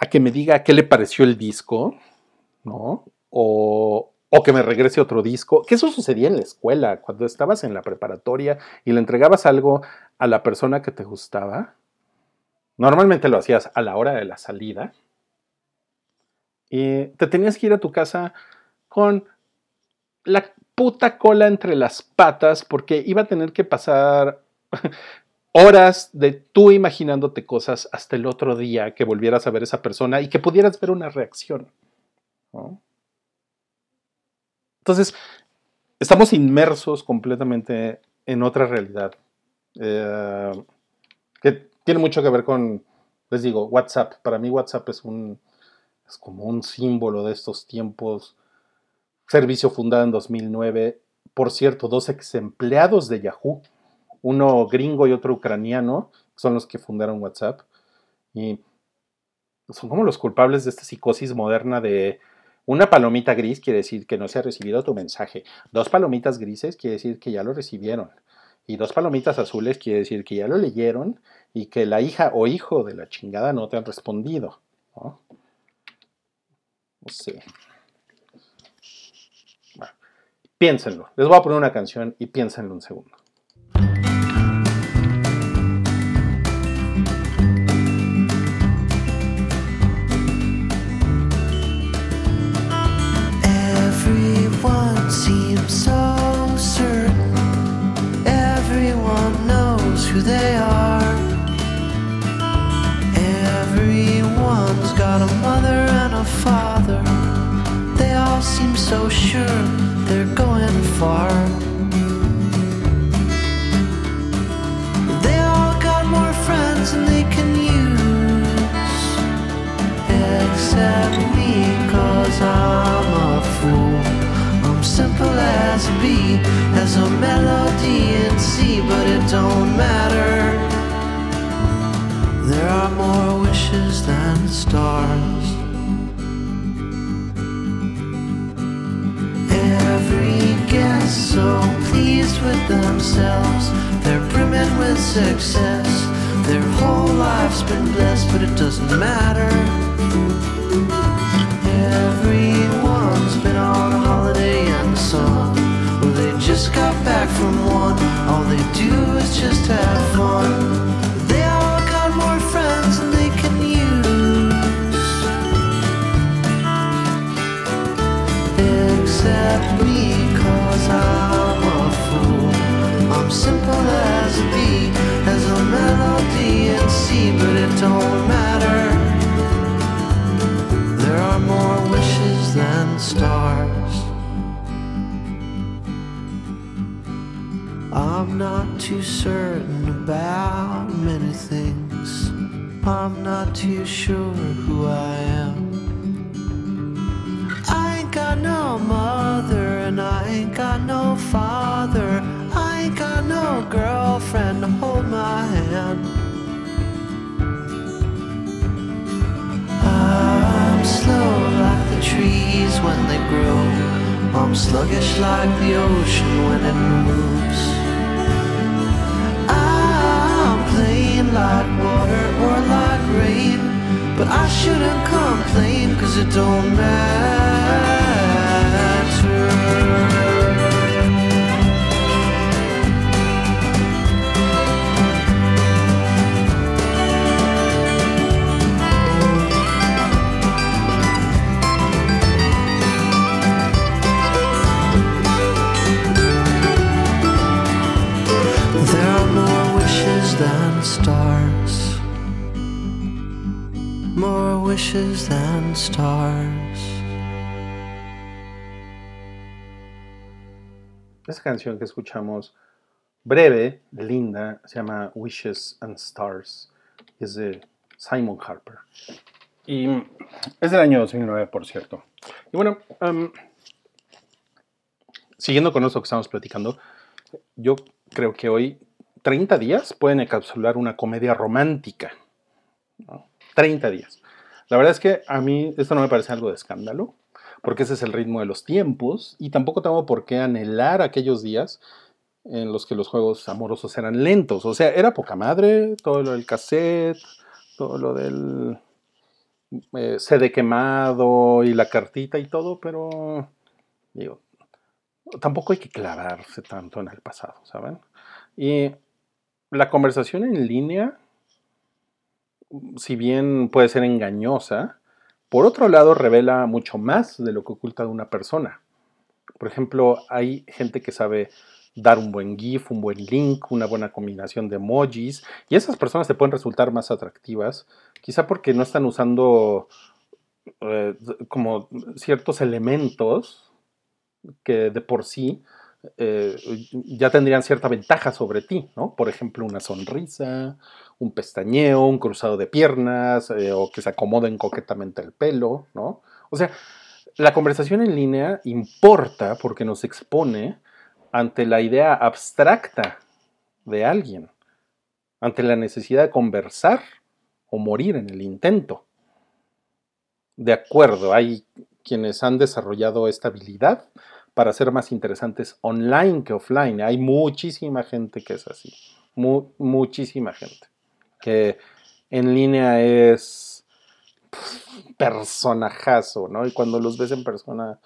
a que me diga qué le pareció el disco, ¿no? O, o que me regrese otro disco, que eso sucedía en la escuela, cuando estabas en la preparatoria y le entregabas algo a la persona que te gustaba. Normalmente lo hacías a la hora de la salida. Y te tenías que ir a tu casa con la puta cola entre las patas porque iba a tener que pasar horas de tú imaginándote cosas hasta el otro día que volvieras a ver esa persona y que pudieras ver una reacción. ¿no? Entonces, estamos inmersos completamente en otra realidad. eh, que tiene mucho que ver con, les digo, WhatsApp. Para mí WhatsApp es un, es como un símbolo de estos tiempos. Servicio fundado en 2009. Por cierto, dos ex empleados de Yahoo, uno gringo y otro ucraniano, son los que fundaron WhatsApp. Y son como los culpables de esta psicosis moderna de una palomita gris quiere decir que no se ha recibido tu mensaje. Dos palomitas grises quiere decir que ya lo recibieron. Y dos palomitas azules quiere decir que ya lo leyeron y que la hija o hijo de la chingada no te han respondido. ¿no? No sé. Bueno, piénsenlo. Les voy a poner una canción y piénsenlo un segundo. Seem so sure they're going far. They all got more friends than they can use. Except me, cause I'm a fool. I'm simple as a B, as a melody in C, but it don't matter. There are more wishes than stars. Every guest so pleased with themselves, they're brimming with success. Their whole life's been blessed, but it doesn't matter. Everyone's been on a holiday and song. Well, they just got back from one. All they do is just have fun. I'm a fool. I'm simple as a B, as a melody in C, but it don't matter. There are more wishes than stars. I'm not too certain about many things. I'm not too sure who I am. I ain't got no mother and ain't got no father. I ain't got no girlfriend to hold my hand. I'm slow like the trees when they grow. I'm sluggish like the ocean when it moves. I'm plain like water or like rain. But I shouldn't complain cause it don't matter. Than stars. More wishes than stars. Esta canción que escuchamos, breve, linda, se llama Wishes and Stars. Es de Simon Harper. Y es del año 2009, por cierto. Y bueno, em, siguiendo con eso que estamos platicando, yo creo que hoy 30 días pueden encapsular una comedia romántica. ¿no? 30 días. La verdad es que a mí esto no me parece algo de escándalo, porque ese es el ritmo de los tiempos y tampoco tengo por qué anhelar aquellos días en los que los juegos amorosos eran lentos. O sea, era poca madre, todo lo del cassette, todo lo del eh, CD quemado y la cartita y todo, pero Digo, tampoco hay que clavarse tanto en el pasado, ¿saben? Y la conversación en línea, si bien puede ser engañosa, por otro lado revela mucho más de lo que oculta de una persona. Por ejemplo, hay gente que sabe dar un buen GIF, un buen link, una buena combinación de emojis, y esas personas te pueden resultar más atractivas, quizá porque no están usando eh, como ciertos elementos que de por sí eh, ya tendrían cierta ventaja sobre ti, ¿no? Por ejemplo, una sonrisa, un pestañeo, un cruzado de piernas, eh, o que se acomoden coquetamente el pelo, ¿no? O sea, la conversación en línea importa porque nos expone ante la idea abstracta de alguien, ante la necesidad de conversar o morir en el intento. De acuerdo, hay quienes han desarrollado esta habilidad para ser más interesantes online que offline. Hay muchísima gente que es así, mu- muchísima gente, que en línea es personajazo, ¿no? Y cuando los ves en persona,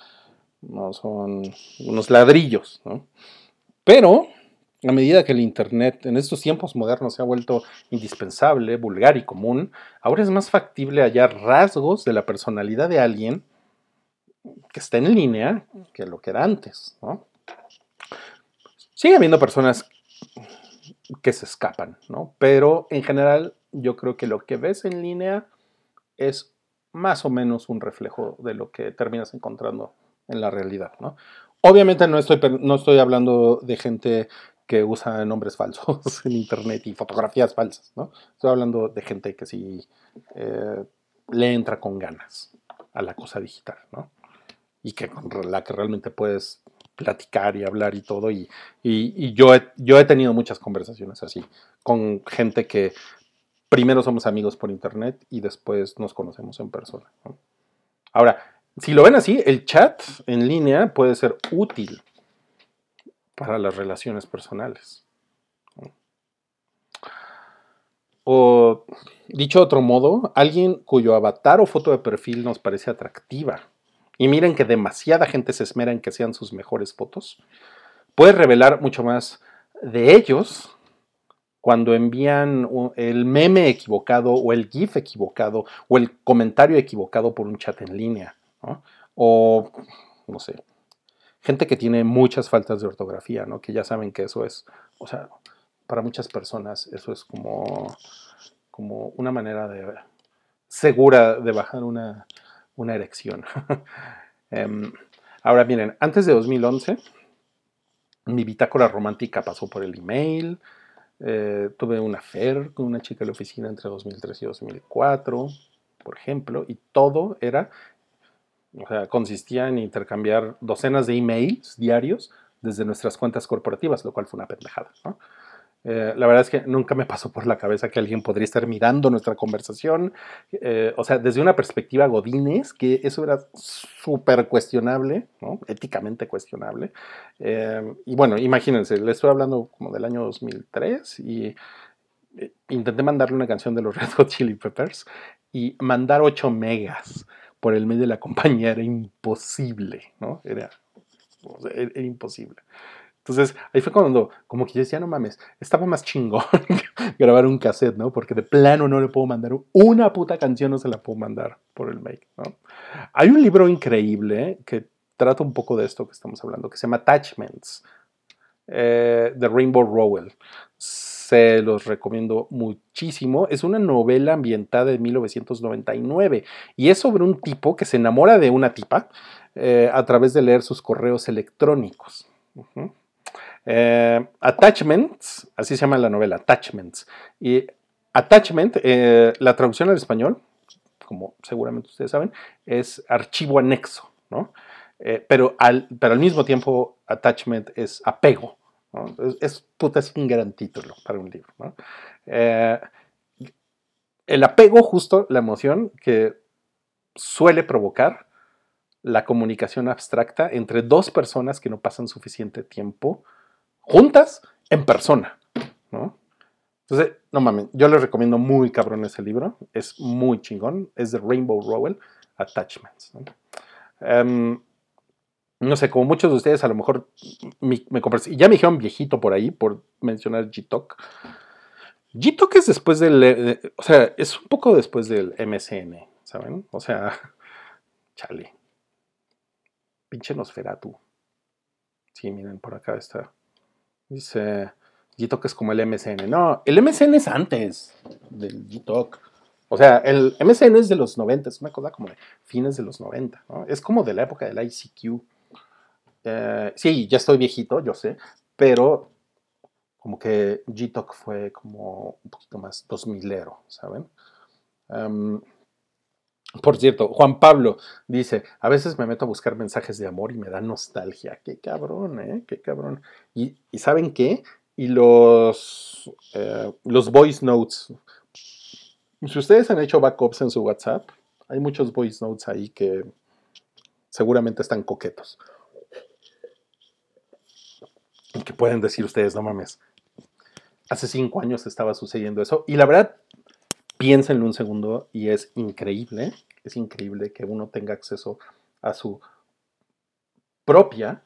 no son unos ladrillos, ¿no? Pero a medida que el Internet en estos tiempos modernos se ha vuelto indispensable, vulgar y común, ahora es más factible hallar rasgos de la personalidad de alguien que está en línea que lo que era antes, ¿no? Sigue habiendo personas que se escapan, ¿no? Pero en general yo creo que lo que ves en línea es más o menos un reflejo de lo que terminas encontrando en la realidad, ¿no? Obviamente no estoy, no estoy hablando de gente que usa nombres falsos en internet y fotografías falsas, ¿no? Estoy hablando de gente que sí eh, le entra con ganas a la cosa digital, ¿no? Y que con la que realmente puedes platicar y hablar y todo. Y, yo, he, yo he tenido muchas conversaciones así, con gente que primero somos amigos por internet y después nos conocemos en persona. Ahora, si lo ven así, el chat en línea puede ser útil para las relaciones personales. O, dicho de otro modo, alguien cuyo avatar o foto de perfil nos parece atractiva, y miren que demasiada gente se esmera en que sean sus mejores fotos, puede revelar mucho más de ellos cuando envían el meme equivocado o el GIF equivocado o el comentario equivocado por un chat en línea. O, no sé, gente que tiene muchas faltas de ortografía, ¿no? que ya saben que eso es, o sea, para muchas personas eso es como, como una manera de, segura de bajar una, una erección. Em, ahora miren, antes de 2011, mi bitácora romántica pasó por el email. eh, tuve una affair con una chica de la oficina entre 2003 y 2004, por ejemplo, y todo era, o sea, consistía en intercambiar docenas de emails diarios desde nuestras cuentas corporativas, lo cual fue una pendejada, ¿no? Eh, la verdad es que nunca me pasó por la cabeza que alguien podría estar mirando nuestra conversación. Eh, o sea, desde una perspectiva godines, que eso era súper cuestionable, ¿no? éticamente cuestionable. Eh, y bueno, imagínense, le estoy hablando como del año 2003 y eh, intenté mandarle una canción de los Red Hot Chili Peppers y mandar 8 megas por el medio de la compañía era imposible, ¿no? Era, era imposible. Entonces, ahí fue cuando, como que yo decía, no mames, estaba más chingón grabar un cassette, ¿no? Porque de plano no le puedo mandar una puta canción, no se la puedo mandar por el mail, ¿no? Hay un libro increíble que trata un poco de esto que estamos hablando, que se llama Attachments, eh, de Rainbow Rowell. Se los recomiendo muchísimo. Es una novela ambientada en 1999 y es sobre un tipo que se enamora de una tipa eh, a través de leer sus correos electrónicos. Ujú. Eh, attachments, así se llama la novela, Attachments. Y Attachment, eh, la traducción al español, como seguramente ustedes saben, es archivo anexo, ¿no? Eh, pero, al, pero al mismo tiempo, attachment es apego. Es, puta, es un gran título para un libro. el apego, justo la emoción que suele provocar la comunicación abstracta entre dos personas que no pasan suficiente tiempo juntas en persona, ¿no? Entonces, no mames, yo les recomiendo muy cabrón ese libro, es muy chingón, es de Rainbow Rowell, Attachments. ¿no? No sé, como muchos de ustedes a lo mejor me compras- y ya me dijeron viejito por ahí, por mencionar Gtalk. Gtalk es después del, eh, o sea, es un poco después del MSN, ¿saben? O sea, chale. Pinche Nosferatu. Sí, miren, por acá está. Dice, Gtalk es como el MSN. No, el MSN es antes del Gtalk. O sea, el MSN es de los 90, es una cosa como de fines de los 90, ¿no? Es como de la época del ICQ. Eh, sí, ya estoy viejito, yo sé, pero como que Gtalk fue como un poquito más 2000ero, ¿saben? Em, por cierto, Juan Pablo dice, a veces me meto a buscar mensajes de amor y me da nostalgia. Qué cabrón, ¿eh? Qué cabrón. ¿Y, saben qué? Y los, eh, los voice notes. Si ustedes han hecho backups en su WhatsApp, hay muchos voice notes ahí que seguramente están coquetos. Y que pueden decir ustedes, no mames. Hace cinco años estaba sucediendo eso. Y la verdad, piénsenlo un segundo y es increíble, es increíble que uno tenga acceso a su propia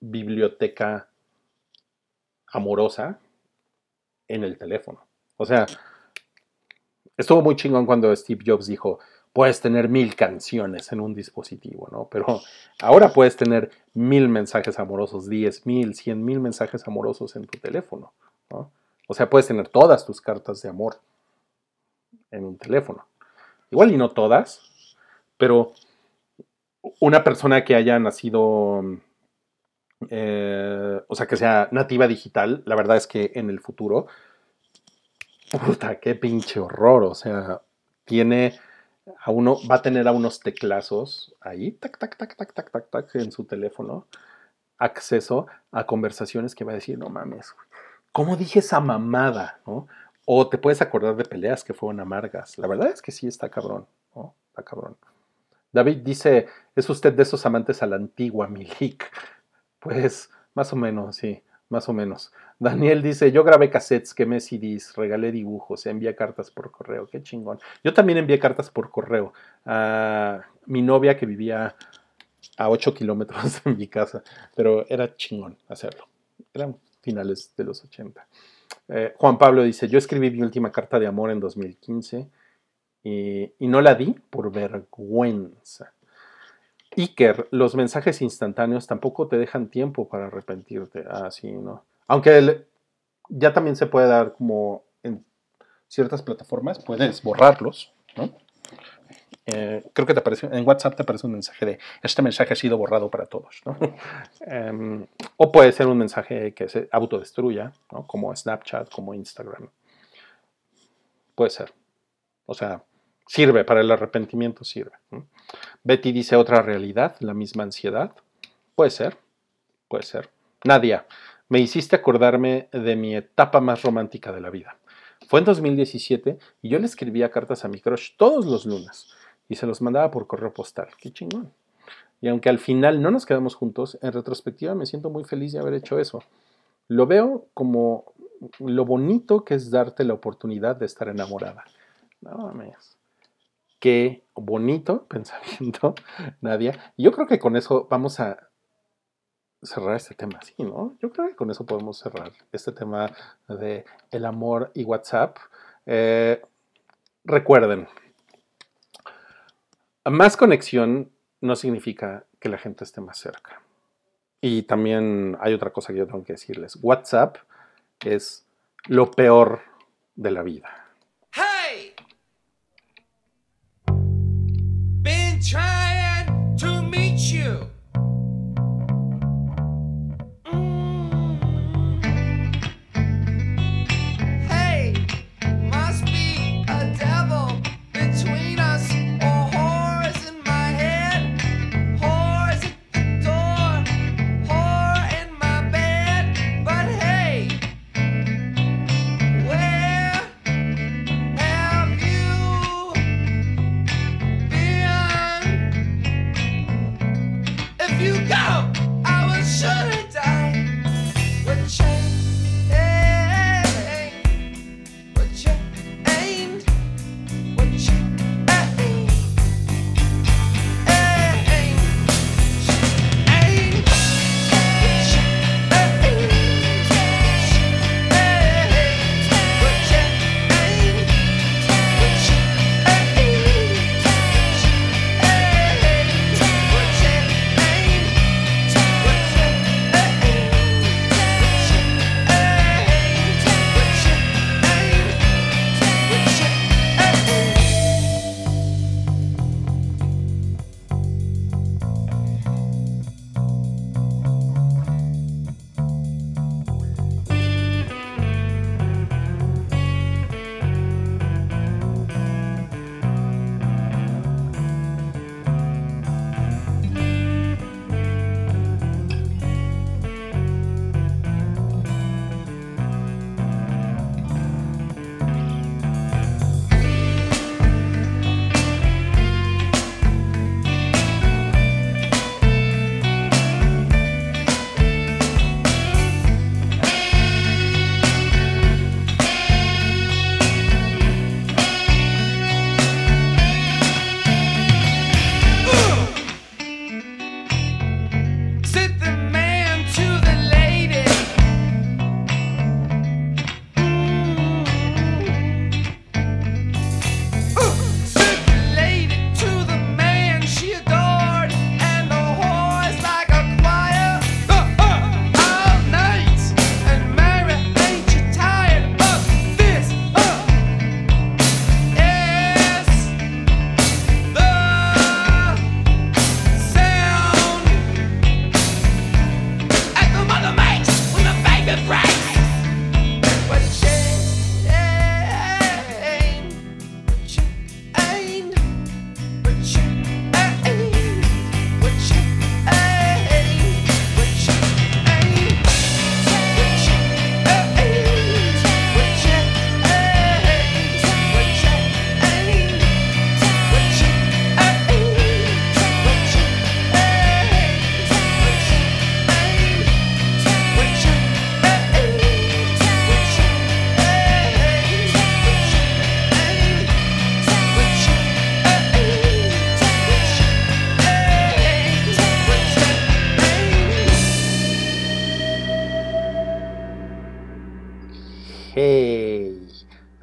biblioteca amorosa en el teléfono. O sea, estuvo muy chingón cuando Steve Jobs dijo, puedes tener mil canciones en un dispositivo, ¿no? Pero ahora puedes tener mil mensajes amorosos, diez mil, cien mil mensajes amorosos en tu teléfono, ¿no? O sea, puedes tener todas tus cartas de amor en un teléfono. Igual y no todas, pero una persona que haya nacido, eh, o sea, que sea nativa digital, la verdad es que en el futuro, puta, qué pinche horror, o sea, tiene a uno, va a tener a unos teclazos ahí, tac, tac, tac, tac, tac, tac, tac, en su teléfono, acceso a conversaciones que va a decir, no mames, ¿cómo dije esa mamada? ¿no? O te puedes acordar de peleas que fueron amargas. La verdad es que sí está cabrón. Está cabrón. David dice, ¿es usted de esos amantes a la antigua, Milik? Pues, más o menos, sí, más o menos. Daniel dice, yo grabé cassettes, quemé CDs, regalé dibujos, envié cartas por correo, qué chingón. Yo también envié cartas por correo a mi novia que vivía a 8 kilómetros de mi casa, pero era chingón hacerlo. Eran finales de los 80. Eh, Juan Pablo dice, yo escribí mi última carta de amor en 2015 y, y no la di por vergüenza. Iker, los mensajes instantáneos tampoco te dejan tiempo para arrepentirte. Ah, sí, ¿no? Aunque ya también se puede dar como en ciertas plataformas, puedes borrarlos, ¿no? Eh, creo que te aparece, en WhatsApp te aparece un mensaje de este mensaje ha sido borrado para todos, ¿no? Em, o puede ser un mensaje que se autodestruya, ¿no? Como Snapchat, como Instagram. Puede ser. O sea, sirve para el arrepentimiento, sirve. ¿no? Betty dice otra realidad, la misma ansiedad. Puede ser, puede ser. Nadia, me hiciste acordarme de mi etapa más romántica de la vida. Fue en 2017 y yo le escribía cartas a mi crush todos los lunes y se los mandaba por correo postal. Qué chingón. Y aunque al final no nos quedamos juntos, en retrospectiva me siento muy feliz de haber hecho eso. Lo veo como lo bonito que es darte la oportunidad de estar enamorada. No mames. Qué bonito pensamiento, Nadia. Yo creo que con eso vamos a cerrar este tema, sí, ¿no? Yo creo que con eso podemos cerrar este tema de el amor y WhatsApp. Eh, recuerden, más conexión no significa que la gente esté más cerca. Y también hay otra cosa que yo tengo que decirles. WhatsApp es lo peor de la vida. Hey!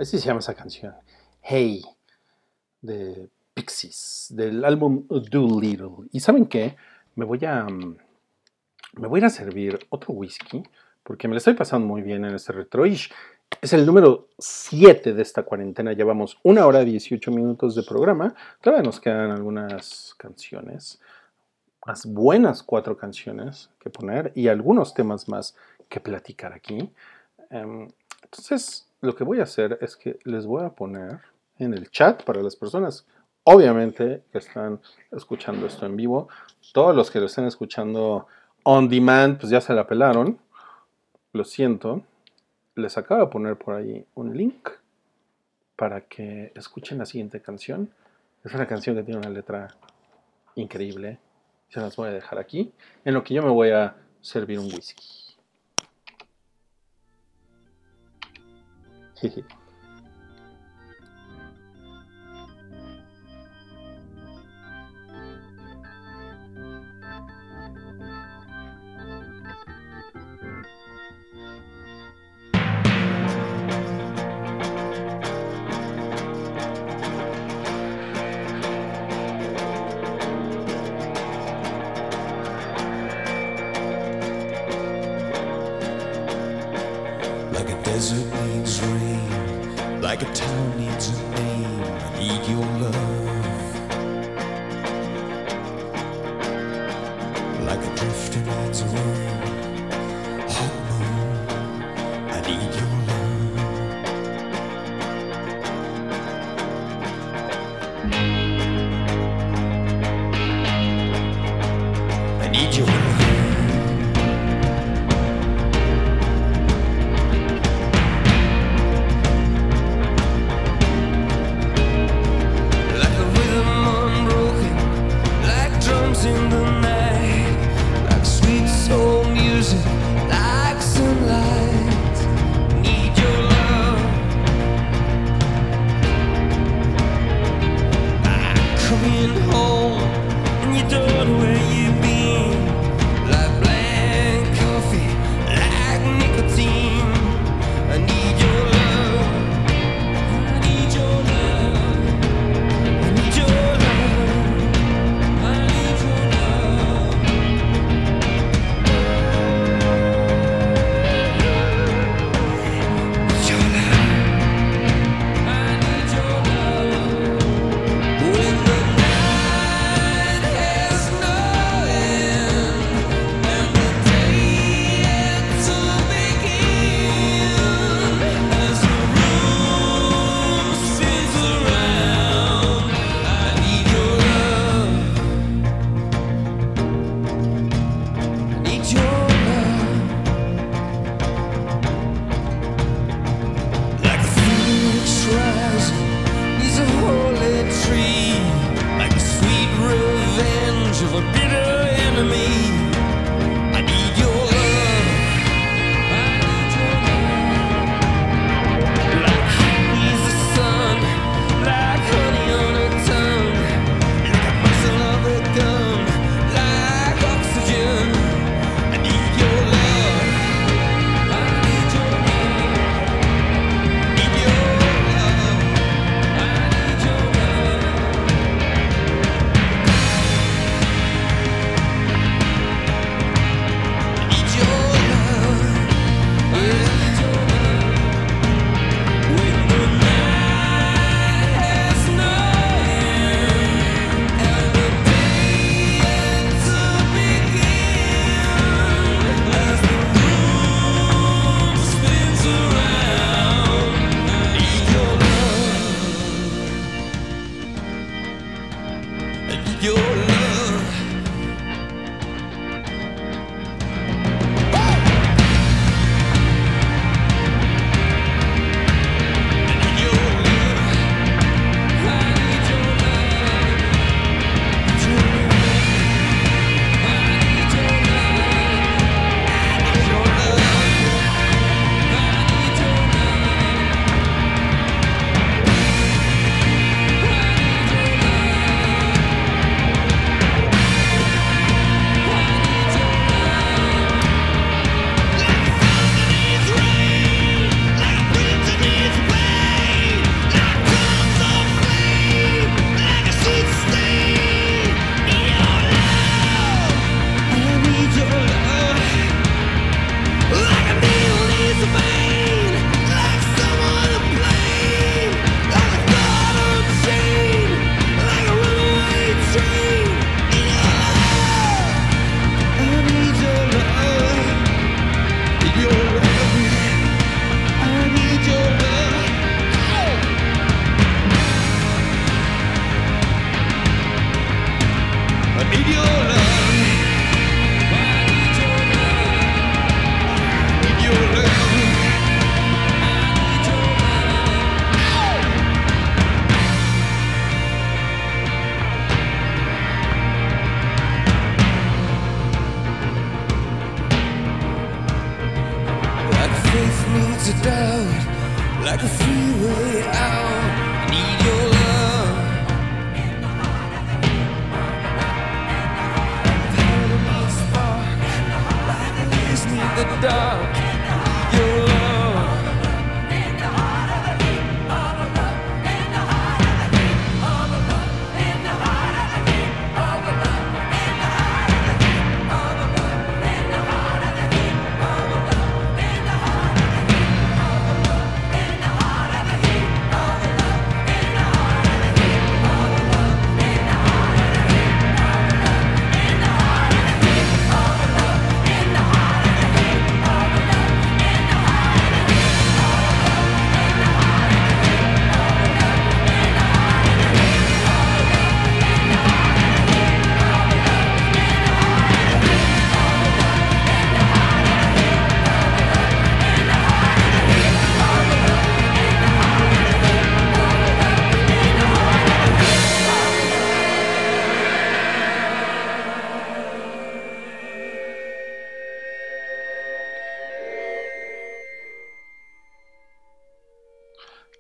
Así se llama esa canción. Hey, de Pixies, del álbum Doolittle. ¿Y saben qué? Me voy a. mm, Me voy a servir otro whisky porque me lo estoy pasando muy bien en este retroish. Es el número 7 de esta cuarentena. Llevamos una hora 18 minutos de programa. Todavía nos quedan algunas canciones, unas buenas cuatro canciones que poner y algunos temas más que platicar aquí. Em, entonces, lo que voy a hacer es que les voy a poner en el chat para las personas, obviamente, que están escuchando esto en vivo. Todos los que lo estén escuchando on demand, pues ya se la pelaron. Lo siento. Les acabo de poner por ahí un link para que escuchen la siguiente canción. Es una canción que tiene una letra increíble. Se las voy a dejar aquí. En lo que yo me voy a servir un whisky. 嘿嘿 rádio.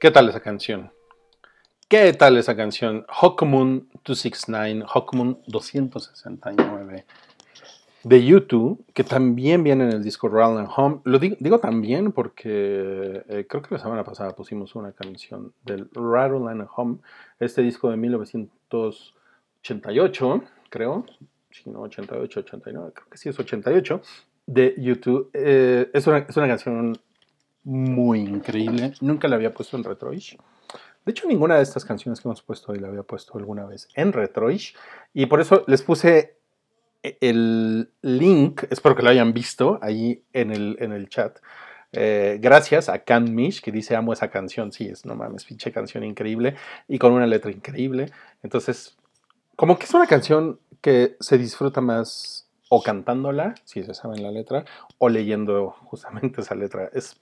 ¿Qué tal esa canción? ¿Qué tal esa canción? Hokumun 269, Hokumun 269 de YouTube, que también viene en el disco Rattle and Home. Lo digo, digo también porque eh, creo que la semana pasada pusimos una canción del Rattle and Home, este disco de 1988, creo. Si no, 88, 89, creo que sí es 88, de YouTube. Eh, es, una, es una canción muy increíble. Nunca la había puesto en Retroish. De hecho, ninguna de estas canciones que hemos puesto hoy la había puesto alguna vez en Retroish. Y por eso les puse el link, espero que lo hayan visto ahí en el, en el chat. Eh, gracias a Can Mish que dice amo esa canción. Sí, es no mames, pinche canción increíble y con una letra increíble. Entonces, como que es una canción que se disfruta más o cantándola, si se sabe la letra, o leyendo justamente esa letra. Es,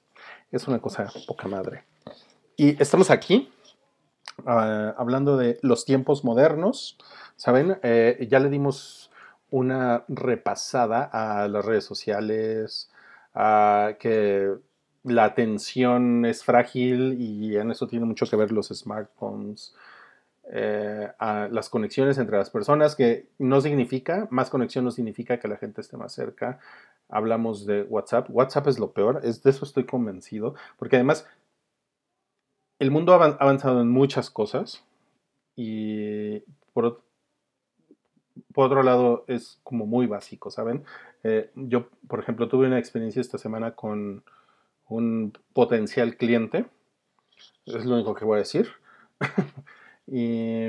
es una cosa poca madre. Y estamos aquí ah, hablando de los tiempos modernos. ¿Saben? Eh, ya le dimos una repasada a las redes sociales, a que la atención es frágil y en eso tiene mucho que ver los smartphones, eh, a las conexiones entre las personas, que no significa, más conexión no significa que la gente esté más cerca. Hablamos de WhatsApp. WhatsApp es lo peor, es, de eso estoy convencido, porque además el mundo ha avanzado en muchas cosas y por, otro lado, es como muy básico, ¿saben? Eh, yo, por ejemplo, tuve una experiencia esta semana con un potencial cliente. Es lo único que voy a decir. y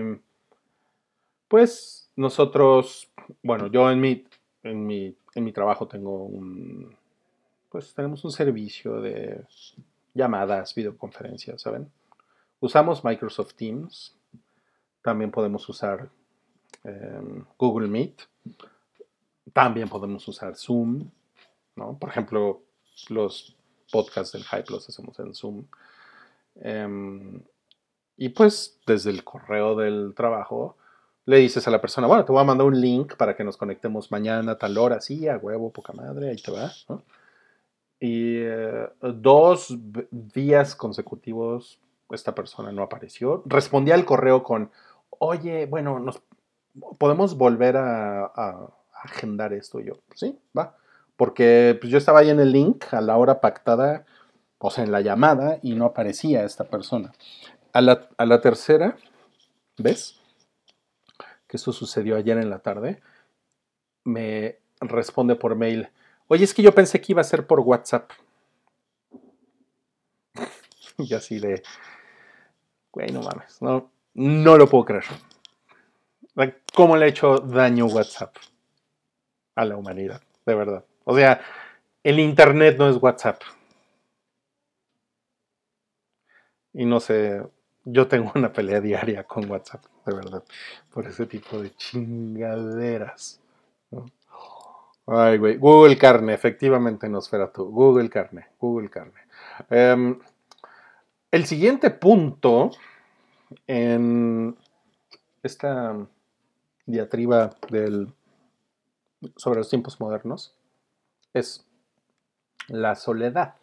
pues nosotros, bueno, yo en mi, en mi, en mi trabajo tengo un, pues tenemos un servicio de llamadas, videoconferencias, ¿saben? Usamos Microsoft Teams. También podemos usar Em, Google Meet. También podemos usar Zoom, ¿no? Por ejemplo, los podcasts del Hype los hacemos en Zoom. Em, y pues desde el correo del trabajo le dices a la persona, bueno, te voy a mandar un link para que nos conectemos mañana a tal hora, sí, a huevo, poca madre, ahí te va. Y eh, dos días consecutivos esta persona no apareció. Respondía al correo con, oye, bueno, nos, podemos volver a, agendar esto. yo, sí, va. Porque pues, yo estaba ahí en el link a la hora pactada, o sea, en la llamada, y no aparecía esta persona. A la, a la tercera, ¿ves? Que eso sucedió ayer en la tarde, me responde por mail, oye, es que yo pensé que iba a ser por WhatsApp. y así de, güey, no mames, no, no lo puedo creer. ¿Cómo le ha hecho daño WhatsApp a la humanidad? De verdad. O sea, el Internet no es WhatsApp. Y no sé, yo tengo una pelea diaria con WhatsApp, de verdad, por ese tipo de chingaderas. Ay, güey. Google Carne, efectivamente, tú. Google Carne, Google Carne. Em, el siguiente punto en esta diatriba del, sobre los tiempos modernos es la soledad.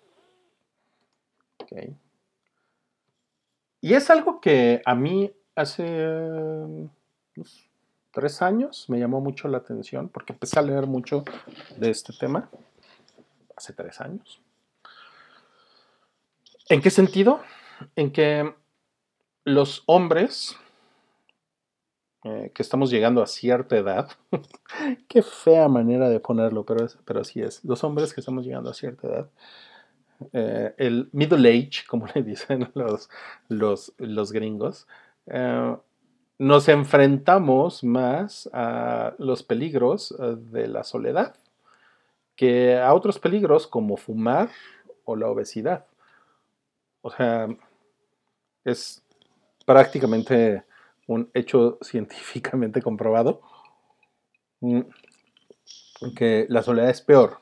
Y es algo que a mí hace tres años me llamó mucho la atención porque empecé a leer mucho de este tema hace tres años. ¿En qué sentido? En que los hombres eh, que estamos llegando a cierta edad. Qué fea manera de ponerlo, pero, pero así es. Los hombres que estamos llegando a cierta edad. Eh, el middle age, como le dicen los, los, los gringos, eh, nos enfrentamos más a los peligros de la soledad que a otros peligros como fumar o la obesidad. O sea, es prácticamente un hecho científicamente comprobado, mm, que la soledad es peor.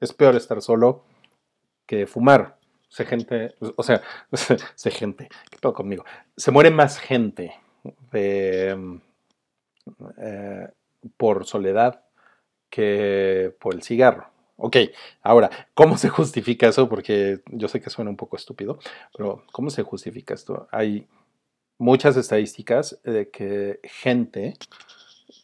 Es peor estar solo que fumar. Se gente, o sea, se gente, ¿qué pedo conmigo? Se muere más gente eh, por soledad que por el cigarro. Ok, ahora, ¿cómo se justifica eso? Porque yo sé que suena un poco estúpido, pero ¿cómo se justifica esto? Hay muchas estadísticas de que gente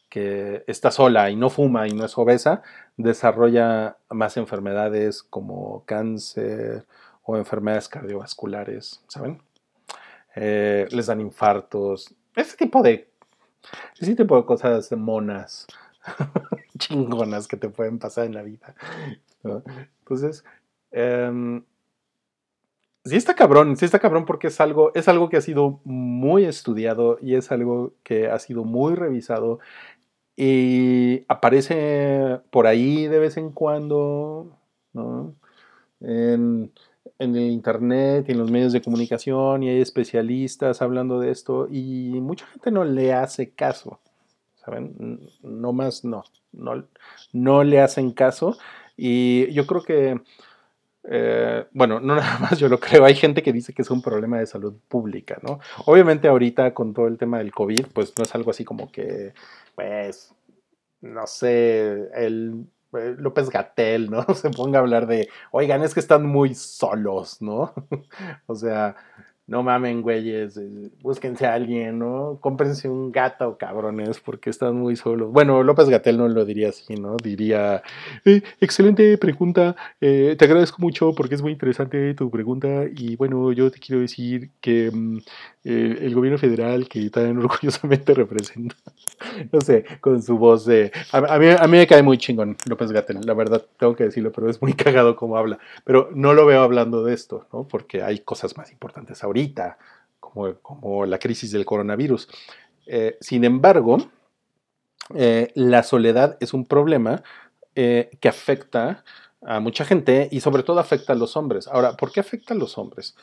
que está sola y no fuma y no es obesa desarrolla más enfermedades como cáncer o enfermedades cardiovasculares, ¿saben? Eh, les dan infartos, ese tipo de, ese tipo de cosas monas, chingonas que te pueden pasar en la vida. Entonces, em, sí está cabrón, sí está cabrón porque es algo, es algo que ha sido muy estudiado y es algo que ha sido muy revisado y aparece por ahí de vez en cuando, ¿no? En, en el internet y en los medios de comunicación y hay especialistas hablando de esto y mucha gente no le hace caso, ¿saben? No más, no, no, no le hacen caso y yo creo que, eh, bueno, no nada más yo lo creo, hay gente que dice que es un problema de salud pública, ¿no? Obviamente ahorita con todo el tema del COVID, pues no es algo así como que, pues, no sé, el eh, López Gatel, ¿no? Se ponga a hablar de, oigan, es que están muy solos, ¿no? o sea, no mamen, güeyes, eh, búsquense a alguien, ¿no? Cómprense un gato, cabrones, porque están muy solos. Bueno, López Gatel no lo diría así, ¿no? Diría, "Eh, excelente pregunta, eh, te agradezco mucho porque es muy interesante tu pregunta y bueno, yo te quiero decir que mm, el gobierno federal que tan orgullosamente representa, no sé, con su voz de... A, a mí, a mí me cae muy chingón López Gatel, la verdad, tengo que decirlo, pero es muy cagado como habla. Pero no lo veo hablando de esto, ¿no? Porque hay cosas más importantes ahorita, como, la crisis del coronavirus. Eh, sin embargo, eh, la soledad es un problema eh, que afecta a mucha gente y sobre todo afecta a los hombres. Ahora, ¿por qué afecta a los hombres?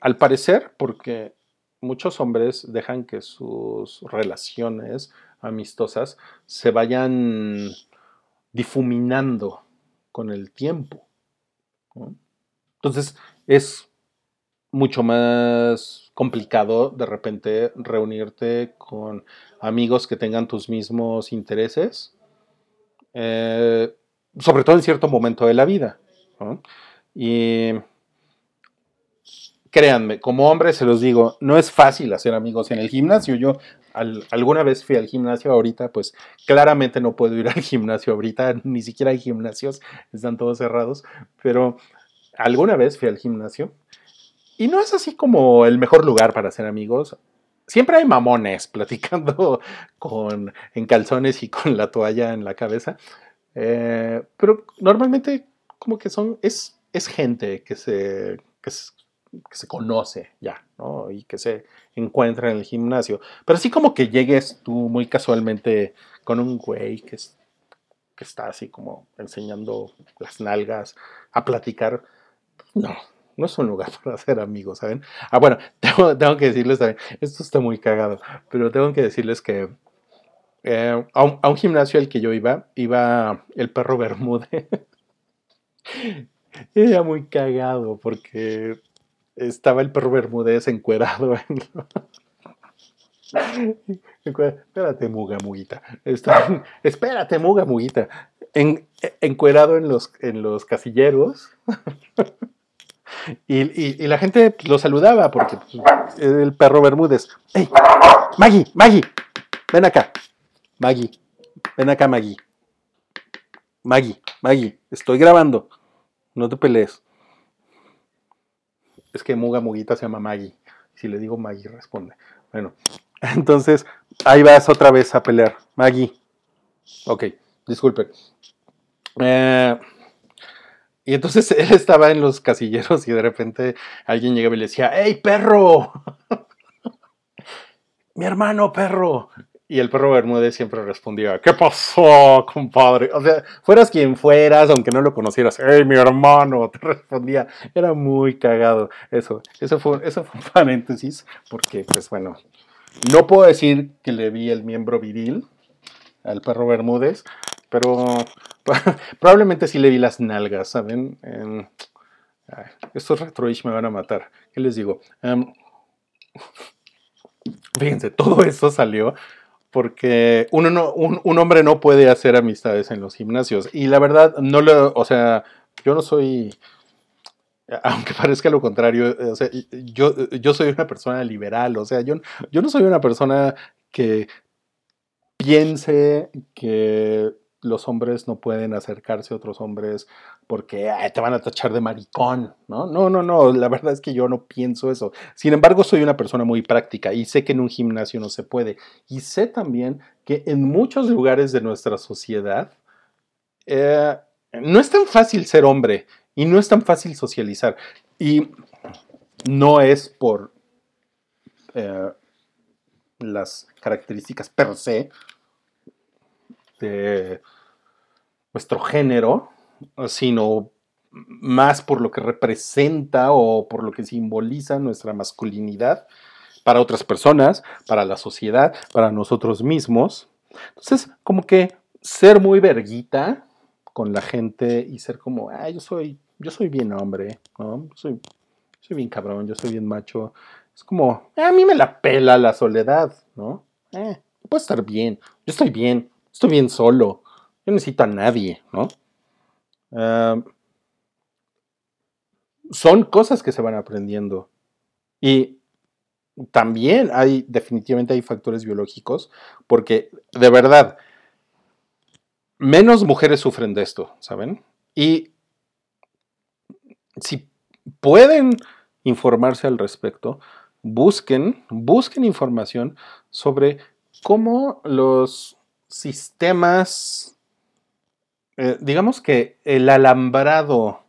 Al parecer, porque muchos hombres dejan que sus relaciones amistosas se vayan difuminando con el tiempo. Entonces, es mucho más complicado de repente reunirte con amigos que tengan tus mismos intereses, eh, sobre todo en cierto momento de la vida. Y créanme, como hombre se los digo, no es fácil hacer amigos en el gimnasio. Yo al- alguna vez fui al gimnasio ahorita, pues claramente no puedo ir al gimnasio ahorita, ni siquiera hay gimnasios, están todos cerrados, pero alguna vez fui al gimnasio y no es así como el mejor lugar para hacer amigos. Siempre hay mamones platicando con, en calzones y con la toalla en la cabeza, eh, pero normalmente como que son, es, es gente que se, que, que se conoce ya, ¿no? Y que se encuentra en el gimnasio. Pero así como que llegues tú muy casualmente con un güey que, es- que está así como enseñando las nalgas a platicar, no, no es un lugar para hacer amigos, ¿saben? Ah, bueno, tengo, que decirles también, esto está muy cagado, pero tengo que decirles que eh, a, un, gimnasio al que yo iba, iba el perro Bermúdez. Era muy cagado porque estaba el perro Bermúdez encuerado en Encue- Espérate, Muga Muguita. Está- espérate, Muga Muguita. En, encuerado en los, en los casilleros. Y, la gente lo saludaba porque pues, el perro Bermúdez. ¡Ey! ¡Maggie! ¡Maggie! Ven acá. Maggie. Ven acá, Maggie. Maggie, Maggie, estoy grabando. No te pelees. Es que Muga Muguita se llama Maggie. Si le digo Maggie, responde. Bueno, entonces ahí vas otra vez a pelear. Maggie. Ok, disculpe. Eh, y entonces él estaba en los casilleros y de repente alguien llegaba y le decía, ¡Ey, perro! Mi hermano, perro. Y el perro Bermúdez siempre respondía, ¿qué pasó, compadre? O sea, fueras quien fueras, aunque no lo conocieras, ¡Ey, mi hermano! Te respondía. Era muy cagado eso. Eso fue, eso fue un paréntesis, porque, pues bueno, no puedo decir que le vi el miembro viril al perro Bermúdez, pero probablemente sí le vi las nalgas, ¿saben? Estos retroish me van a matar. ¿Qué les digo? Em, fíjense, todo eso salió porque uno no, un, un hombre no puede hacer amistades en los gimnasios. Y la verdad, no lo, o sea, yo no soy, aunque parezca lo contrario, o sea, yo, yo soy una persona liberal, o sea, yo, yo no soy una persona que piense que los hombres no pueden acercarse a otros hombres porque "Ay, te van a tachar de maricón, ¿no? No, no, no, la verdad es que yo no pienso eso. Sin embargo, soy una persona muy práctica y sé que en un gimnasio no se puede. Y sé también que en muchos lugares de nuestra sociedad eh, no es tan fácil ser hombre y no es tan fácil socializar. Y no es por eh, las características per se de nuestro género, sino más por lo que representa o por lo que simboliza nuestra masculinidad para otras personas, para la sociedad, para nosotros mismos. Entonces, como que ser muy verguita con la gente y ser como, ah, yo soy, yo soy bien hombre, ¿no? Soy, soy bien cabrón, yo soy bien macho. Es como, "Ah, a mí me la pela la soledad, ¿no? Eh, puedo estar bien, yo estoy bien, estoy bien solo, yo necesito a nadie, ¿no? Ah, son cosas que se van aprendiendo. Y también hay, definitivamente hay factores biológicos, porque de verdad, menos mujeres sufren de esto, ¿saben? Y si pueden informarse al respecto, busquen, busquen información sobre cómo los sistemas, eh, digamos que el alambrado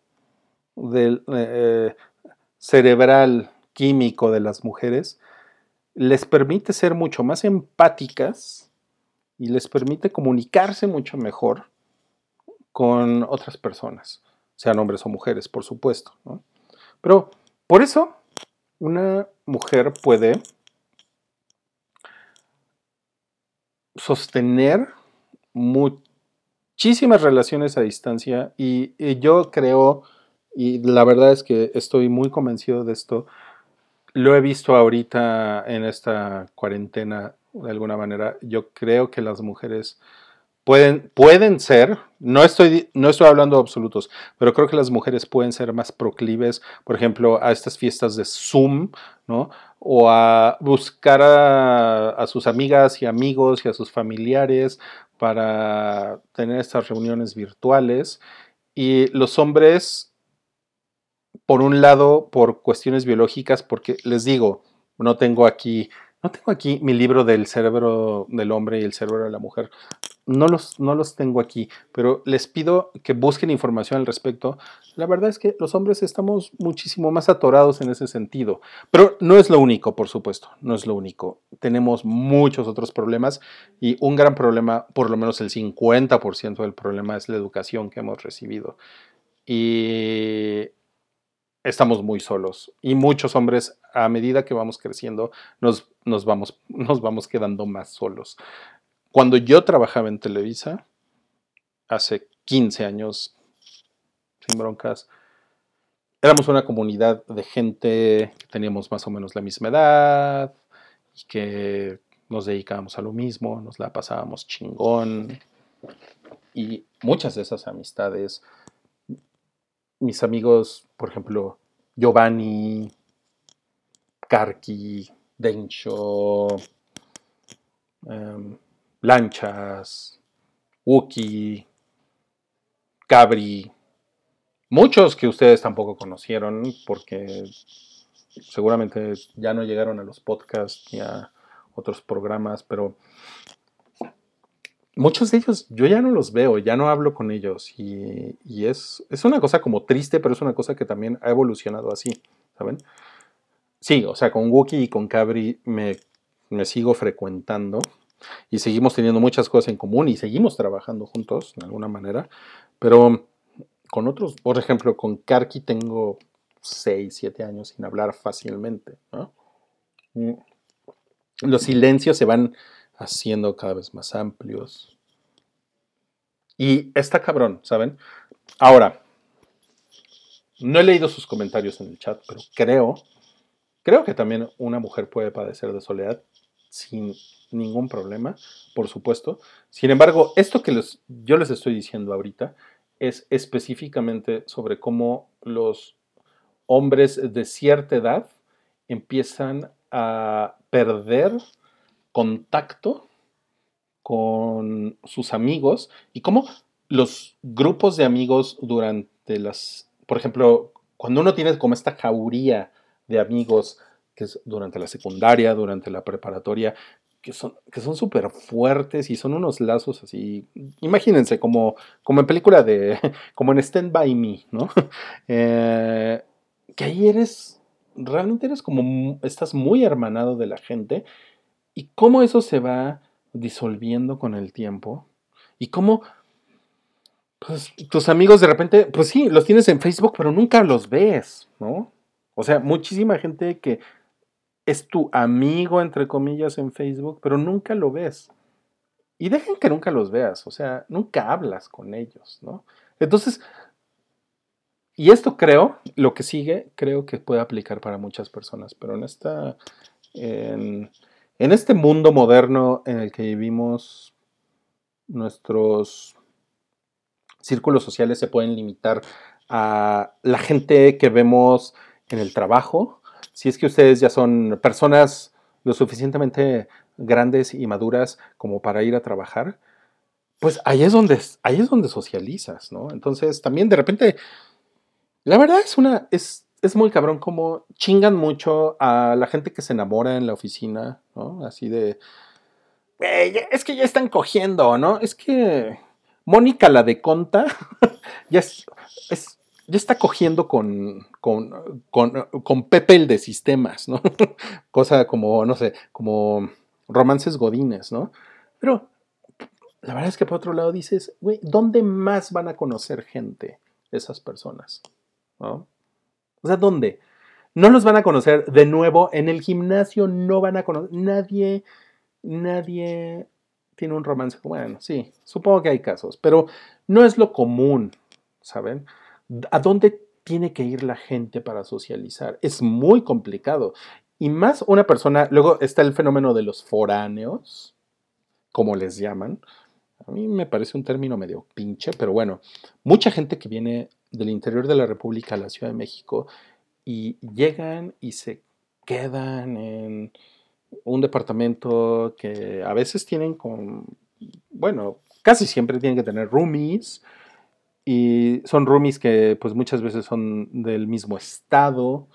del, eh, cerebral químico de las mujeres les permite ser mucho más empáticas y les permite comunicarse mucho mejor con otras personas, sean hombres o mujeres, por supuesto. Pero por eso una mujer puede sostener muchísimas relaciones a distancia y, yo creo, y la verdad es que estoy muy convencido de esto, lo he visto ahorita en esta cuarentena de alguna manera, yo creo que las mujeres pueden, pueden ser, no estoy, no estoy hablando de absolutos, pero creo que las mujeres pueden ser más proclives, por ejemplo, a estas fiestas de Zoom, ¿no? O a buscar a, sus amigas y amigos y a sus familiares para tener estas reuniones virtuales. Y los hombres, por un lado, por cuestiones biológicas, porque les digo, no tengo aquí no tengo aquí mi libro del cerebro del hombre y el cerebro de la mujer. No los, no los tengo aquí, pero les pido que busquen información al respecto. La verdad es que los hombres estamos muchísimo más atorados en ese sentido. Pero no es lo único, por supuesto, no es lo único. Tenemos muchos otros problemas y un gran problema, por lo menos el 50% del problema es la educación que hemos recibido. Y estamos muy solos. Y muchos hombres, a medida que vamos creciendo, nos, nos, vamos, nos vamos quedando más solos. Cuando yo trabajaba en Televisa, hace 15 años, sin broncas, éramos una comunidad de gente que teníamos más o menos la misma edad y que nos dedicábamos a lo mismo, nos la pasábamos chingón. Y muchas de esas amistades mis amigos, por ejemplo, Giovanni, Karki, Densho, em, Lanchas, Wookie, Cabri, muchos que ustedes tampoco conocieron porque seguramente ya no llegaron a los podcasts ni a otros programas, pero muchos de ellos yo ya no los veo, ya no hablo con ellos y, es, es una cosa como triste, pero es una cosa que también ha evolucionado así, ¿saben? Sí, o sea, con Wookie y con Cabri me, me sigo frecuentando y seguimos teniendo muchas cosas en común y seguimos trabajando juntos de alguna manera, pero con otros, por ejemplo, con Karki tengo 6, 7 años sin hablar fácilmente, ¿no? Mm. Los silencios se van haciendo cada vez más amplios. Y está cabrón, ¿saben? Ahora, no he leído sus comentarios en el chat, pero creo, creo que también una mujer puede padecer de soledad. Sin ningún problema, por supuesto. Sin embargo, esto que yo les estoy diciendo ahorita es específicamente sobre cómo los hombres de cierta edad empiezan a perder contacto con sus amigos y cómo los grupos de amigos durante las, por ejemplo, cuando uno tiene como esta jauría de amigos que es durante la secundaria, durante la preparatoria, que son que son súper fuertes y son unos lazos así, imagínense como, como en película de, como en Stand By Me, ¿no? Eh, que ahí eres, realmente eres como, estás muy hermanado de la gente y cómo eso se va disolviendo con el tiempo y cómo pues, tus amigos de repente, pues sí, los tienes en Facebook, pero nunca los ves, ¿no? O sea, muchísima gente que es tu amigo, entre comillas, en Facebook, pero nunca lo ves. Y dejen que nunca los veas, o sea, nunca hablas con ellos, ¿no? Entonces, y esto creo, lo que sigue, creo que puede aplicar para muchas personas, pero en esta, en, en este mundo moderno en el que vivimos, nuestros círculos sociales se pueden limitar a la gente que vemos en el trabajo. Si es que ustedes ya son personas lo suficientemente grandes y maduras como para ir a trabajar, pues ahí es donde, ahí es donde socializas, ¿no? Entonces también de repente, la verdad es una, es, es muy cabrón como chingan mucho a la gente que se enamora en la oficina, ¿no? Así de, "Güey, ya- es que ya están cogiendo, ¿no? Es que Mónica la de Conta ya, es, es- ya está cogiendo con, con, con, con Pepe el de sistemas, ¿no? Cosa como, no sé, como romances godines, ¿no? Pero la verdad es que por otro lado dices, güey, ¿dónde más van a conocer gente esas personas? ¿No? O sea, ¿dónde? No los van a conocer de nuevo en el gimnasio, no van a conocer, nadie, nadie tiene un romance. Bueno, sí, supongo que hay casos, pero no es lo común, ¿saben? ¿A dónde tiene que ir la gente para socializar? Es muy complicado. Y más una persona, luego está el fenómeno de los foráneos, como les llaman. A mí me parece un término medio pinche, pero bueno, mucha gente que viene del interior de la República a la Ciudad de México y llegan y se quedan en un departamento que a veces tienen con, bueno, casi siempre tienen que tener roomies y son roomies que pues muchas veces son del mismo estado.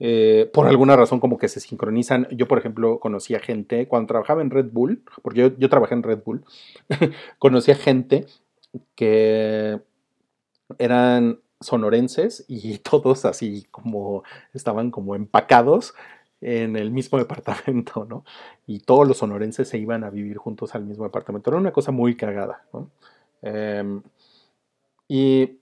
eh, por alguna razón como que se sincronizan. Yo, por ejemplo, conocía gente, cuando trabajaba en Red Bull, porque yo, yo trabajé en Red Bull, conocía gente que eran sonorenses y todos así como estaban como empacados en el mismo departamento, ¿no? Y todos los sonorenses se iban a vivir juntos al mismo departamento. Era una cosa muy cagada, ¿no? Em, y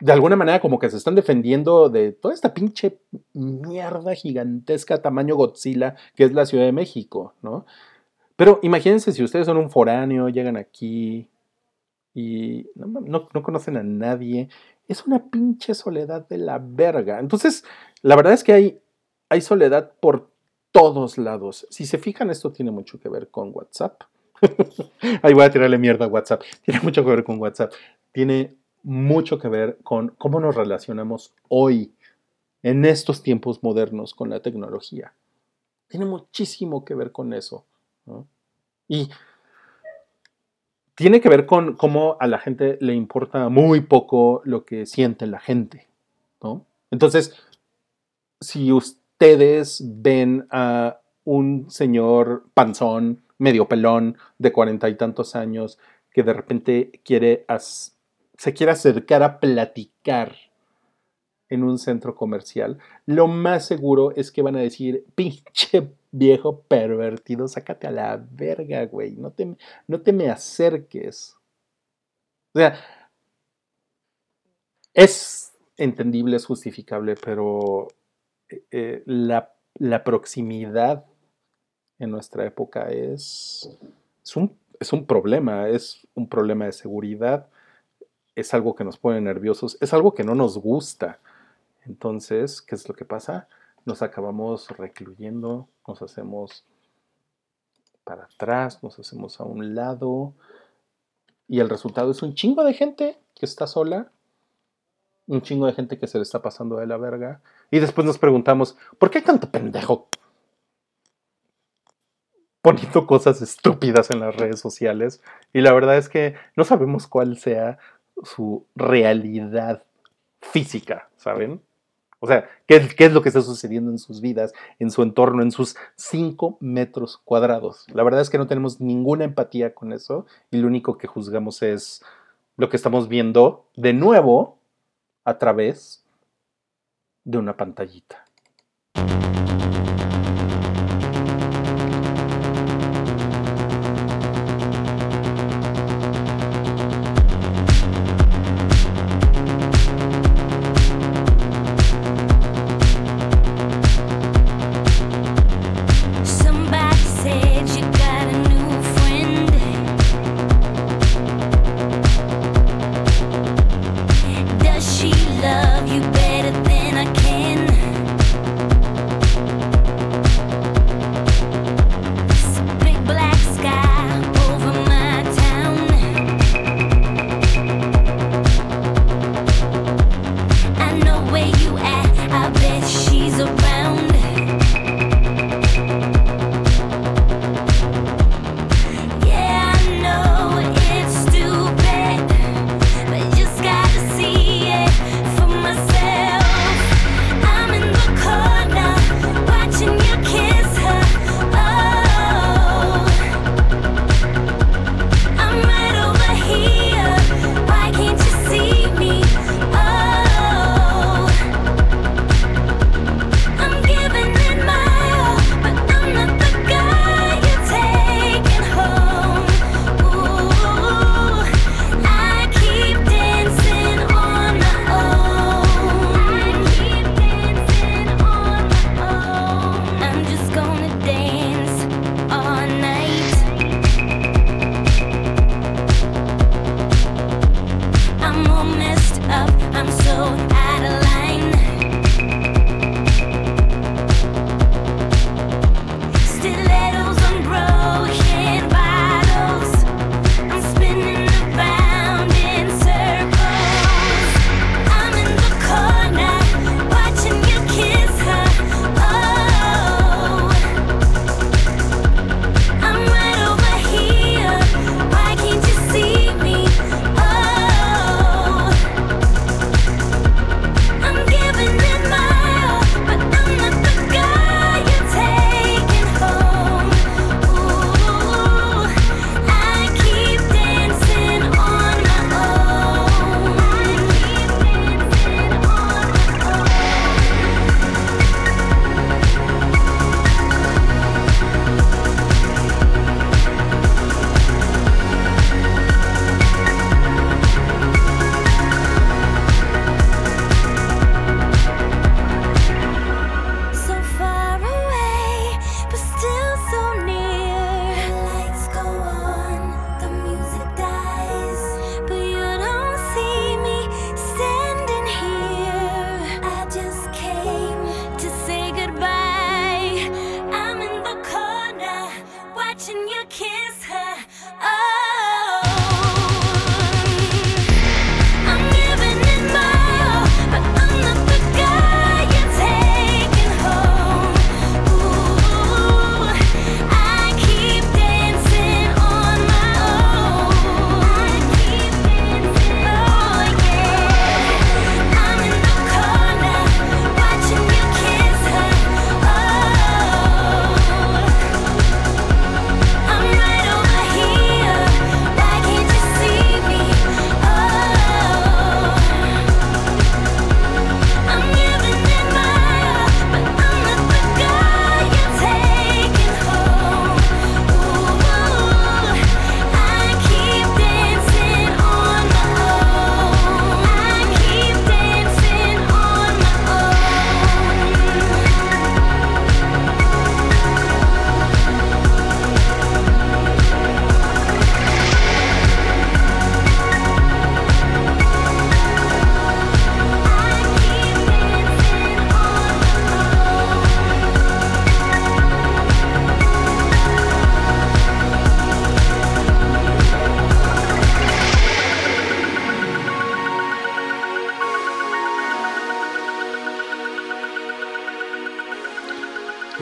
de alguna manera como que se están defendiendo de toda esta pinche mierda gigantesca tamaño Godzilla que es la Ciudad de México, ¿no? Pero imagínense si ustedes son un foráneo, llegan aquí y no, no conocen a nadie, es una pinche soledad de la verga. Entonces, la verdad es que hay, hay soledad por todos lados. Si se fijan, esto tiene mucho que ver con WhatsApp. Ahí voy a tirarle mierda a WhatsApp. Tiene mucho que ver con WhatsApp. Tiene mucho que ver con cómo nos relacionamos hoy, en estos tiempos modernos, con la tecnología. Tiene muchísimo que ver con eso. Y tiene que ver con cómo a la gente le importa muy poco lo que siente la gente. ¿no? Entonces, si ustedes ven a un señor panzón, medio pelón, de cuarenta y tantos años, que de repente quiere se quiere acercar a platicar en un centro comercial, lo más seguro es que van a decir, pinche viejo pervertido, sácate a la verga, güey, no te, no te me acerques. O sea, es entendible, es justificable, pero eh, eh, la, la proximidad en nuestra época es, es, un, es un problema, es un problema de seguridad, es algo que nos pone nerviosos, es algo que no nos gusta. Entonces, ¿qué es lo que pasa? Nos acabamos recluyendo, nos hacemos para atrás, nos hacemos a un lado. Y el resultado es un chingo de gente que está sola, un chingo de gente que se le está pasando de la verga. Y después nos preguntamos, ¿por qué tanto pendejo poniendo cosas estúpidas en las redes sociales? Y la verdad es que no sabemos cuál sea su realidad física, ¿saben? O sea, ¿qué, es- lo que está sucediendo en sus vidas, en su entorno, en sus 5 metros cuadrados? La verdad es que no tenemos ninguna empatía con eso y lo único que juzgamos es lo que estamos viendo de nuevo a través de una pantallita.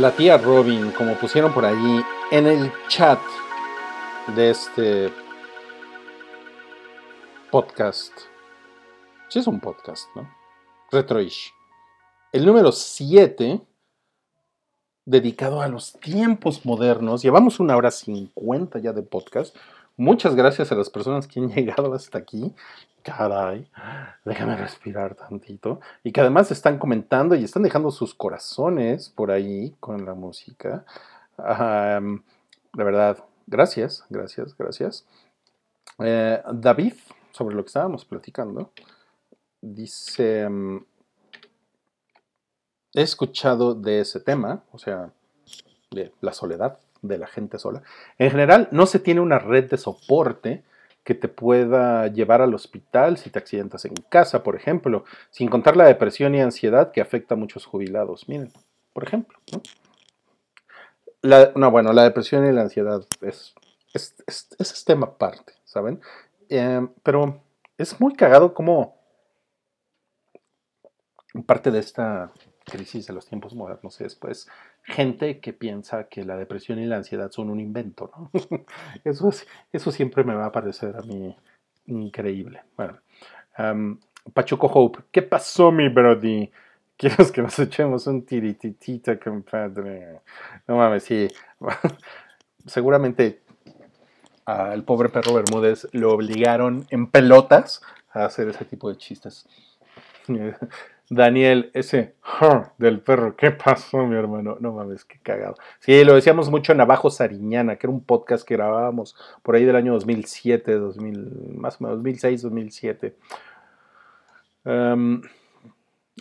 La tía Robin, como pusieron por ahí en el chat de este podcast. Sí es un podcast, ¿no? Retroish. El número 7, dedicado a los tiempos modernos. Llevamos una hora 50 ya de podcast. Muchas gracias a las personas que han llegado hasta aquí. Caray, déjame respirar tantito. Y que además están comentando y están dejando sus corazones por ahí con la música. Am, de verdad, gracias, gracias, gracias. Eh, David, sobre lo que estábamos platicando, dice, mm, he escuchado de ese tema, o sea, de la soledad, de la gente sola. En general, no se tiene una red de soporte que te pueda llevar al hospital si te accidentas en casa, por ejemplo, sin contar la depresión y ansiedad que afecta a muchos jubilados. Miren, por ejemplo. ¿no? Bueno, la depresión y la ansiedad es, es, es- tema aparte, ¿saben? Eh, pero es muy cagado como parte de esta crisis de los tiempos modernos es pues gente que piensa que la depresión y la ansiedad son un invento, ¿no? Eso, es- eso siempre me va a parecer a mí increíble. Bueno, am, Pachuco Hope, ¿qué pasó, mi brody? ¿Quieres que nos echemos un tirititita, compadre? No mames, sí. Seguramente al pobre perro Bermúdez lo obligaron en pelotas a hacer ese tipo de chistes. Daniel, ese del perro, ¿qué pasó, mi hermano? No mames, qué cagado. Sí, lo decíamos mucho en Abajo Sariñana, que era un podcast que grabábamos por ahí del año 2007, 2000, más o menos 2006, 2007. Um,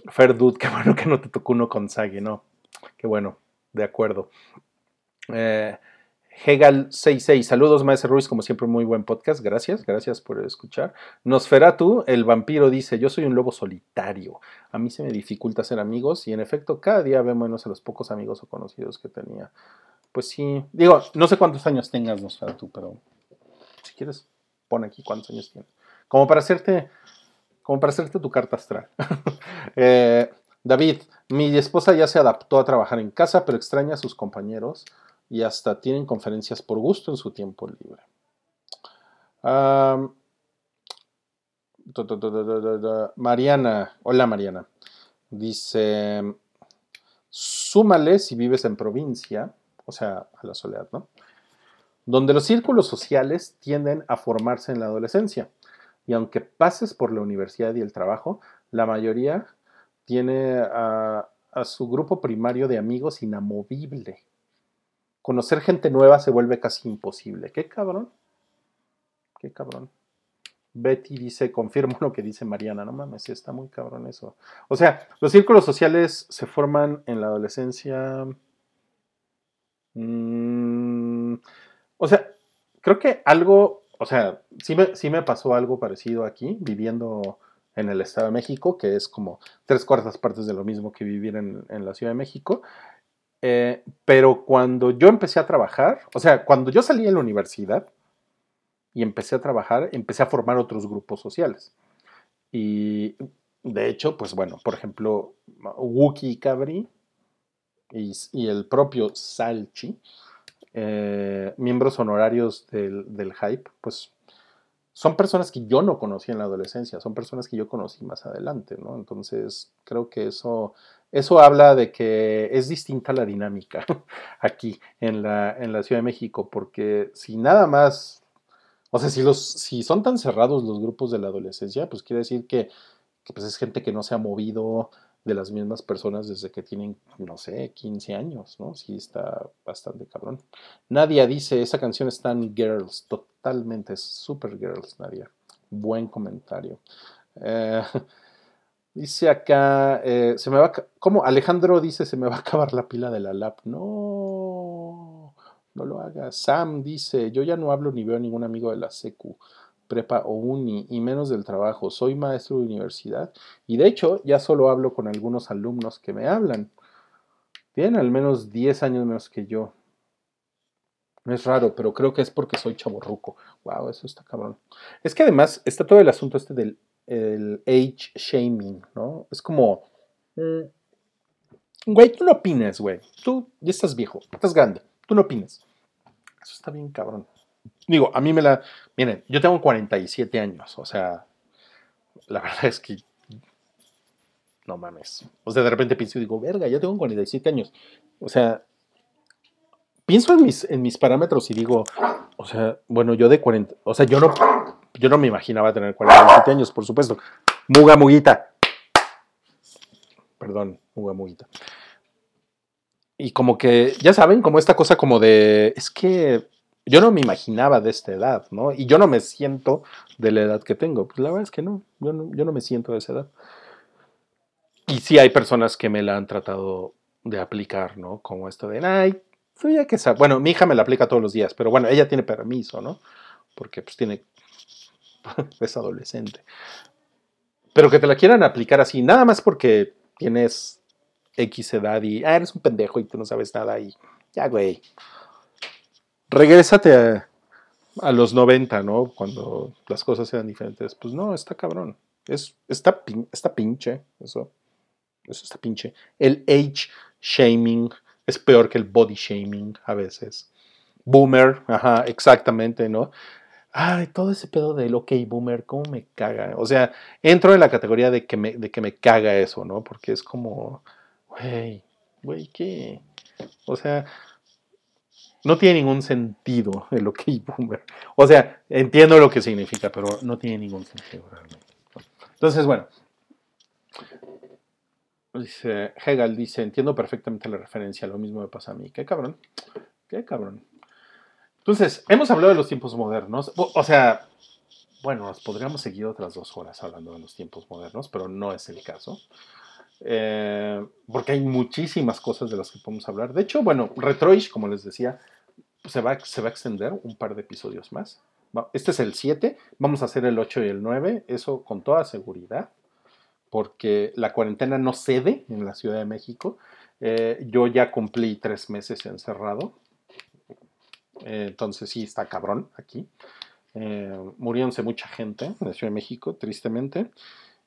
Ferdud, qué bueno que no te tocó uno con Sagi, ¿no? Qué bueno, de acuerdo. Eh, Hegal66, saludos, Maestro Ruiz, como siempre, muy buen podcast, gracias, gracias por escuchar. Nosferatu, el vampiro, dice: Yo soy un lobo solitario. A mí se me dificulta ser amigos, y en efecto, cada día veo menos a los pocos amigos o conocidos que tenía. Pues sí, digo, no sé cuántos años tengas, Nosferatu, pero si quieres, pon aquí cuántos años tienes. Como para hacerte, como para hacerte tu carta astral. Eh, David, mi esposa ya se adaptó a trabajar en casa, pero extraña a sus compañeros y hasta tienen conferencias por gusto en su tiempo libre. Mariana, hola Mariana, dice, súmale si vives en provincia, o sea, a la soledad, ¿no? Donde los círculos sociales tienden a formarse en la adolescencia. Y aunque pases por la universidad y el trabajo, la mayoría tiene a su grupo primario de amigos inamovible. Conocer gente nueva se vuelve casi imposible. ¿Qué cabrón? ¿Qué cabrón? Betty dice, confirmo lo que dice Mariana. No mames, está muy cabrón eso. O sea, los círculos sociales se forman en la adolescencia. Mm, o sea, creo que algo, o sea, sí me, sí me pasó algo parecido aquí, viviendo en el Estado de México, que es como tres cuartas partes de lo mismo que vivir en, en la Ciudad de México. Eh, pero cuando yo empecé a trabajar, o sea, cuando yo salí de la universidad y empecé a trabajar, empecé a formar otros grupos sociales. Y de hecho, pues bueno, por ejemplo, Wookie Cabri y, el propio Salchi, eh, miembros honorarios del, del Hype, pues son personas que yo no conocí en la adolescencia, son personas que yo conocí más adelante, ¿no? Entonces, creo que eso, eso habla de que es distinta la dinámica aquí en la, en la Ciudad de México, porque si nada más, o sea, si, los, si son tan cerrados los grupos de la adolescencia, pues quiere decir que, pues es gente que no se ha movido de las mismas personas desde que tienen, no sé, 15 años, ¿no? Sí, está bastante cabrón. Nadia dice, esa canción es tan girls, totalmente, es super girls, Nadia. Buen comentario. Eh, dice acá, eh, se me va ¿cómo? Alejandro dice, se me va a acabar la pila de la lap. No, no lo hagas. Sam dice, yo ya no hablo ni veo a ningún amigo de la secu, prepa o uni, y menos del trabajo. Soy maestro de universidad y de hecho ya solo hablo con algunos alumnos que me hablan. Tienen al menos 10 años menos que yo. Es raro, pero creo que es porque soy chaborruco. Wow, eso está cabrón. Es que además está todo el asunto este del el age shaming, ¿no? Es como. mm, Güey, tú no opines, güey. Tú ya estás viejo, estás grande. Tú no opines. Eso está bien cabrón. Digo, a mí me la... Miren, yo tengo 47 años, o sea, la verdad es que... No mames. O sea, de repente pienso y digo, verga, ya tengo 47 años. O sea, pienso en mis, en mis parámetros y digo, o sea, bueno, yo de 40... O sea, yo no, yo no me imaginaba tener 47 años, por supuesto. Muga, muguita. Perdón, muga, muguita. Y como que, ya saben, como esta cosa como de, es que yo no me imaginaba de esta edad, ¿no? Y yo no me siento de la edad que tengo. Pues la verdad es que no, yo no, yo no me siento de esa edad. Y sí hay personas que me la han tratado de aplicar, ¿no? Como esto de, ay, ya que sabes. Bueno, mi hija me la aplica todos los días, pero bueno, ella tiene permiso, ¿no? Porque pues tiene, es adolescente. Pero que te la quieran aplicar así, nada más porque tienes X edad y, ah, eres un pendejo y tú no sabes nada y, ya, güey. Regrésate a, los 90, ¿no? Cuando las cosas eran diferentes. Pues no, está cabrón. Es, está, está pinche, eso. Eso está pinche. El age shaming es peor que el body shaming a veces. Boomer, ajá, exactamente, ¿no? Ay, todo ese pedo del ok boomer, ¿cómo me caga? O sea, entro en la categoría de que me, de que me caga eso, ¿no? Porque es como, güey, güey, ¿qué? O sea, no tiene ningún sentido el ok boomer. O sea, entiendo lo que significa, pero no tiene ningún sentido realmente. Entonces, bueno. Dice, Hegel dice, entiendo perfectamente la referencia, lo mismo me pasa a mí. Qué cabrón, qué cabrón. Entonces, hemos hablado de los tiempos modernos. O, sea, bueno, nos podríamos seguir otras dos horas hablando de los tiempos modernos, pero no es el caso. Eh, porque hay muchísimas cosas de las que podemos hablar. De hecho, bueno, Retroish, como les decía, se va, se va a extender un par de episodios más. Este es el 7, vamos a hacer el 8 y el 9, eso con toda seguridad, porque la cuarentena no cede en la Ciudad de México. Eh, yo ya cumplí tres meses encerrado, Eh, entonces sí está cabrón aquí. Eh, muriéndose mucha gente en la Ciudad de México, tristemente.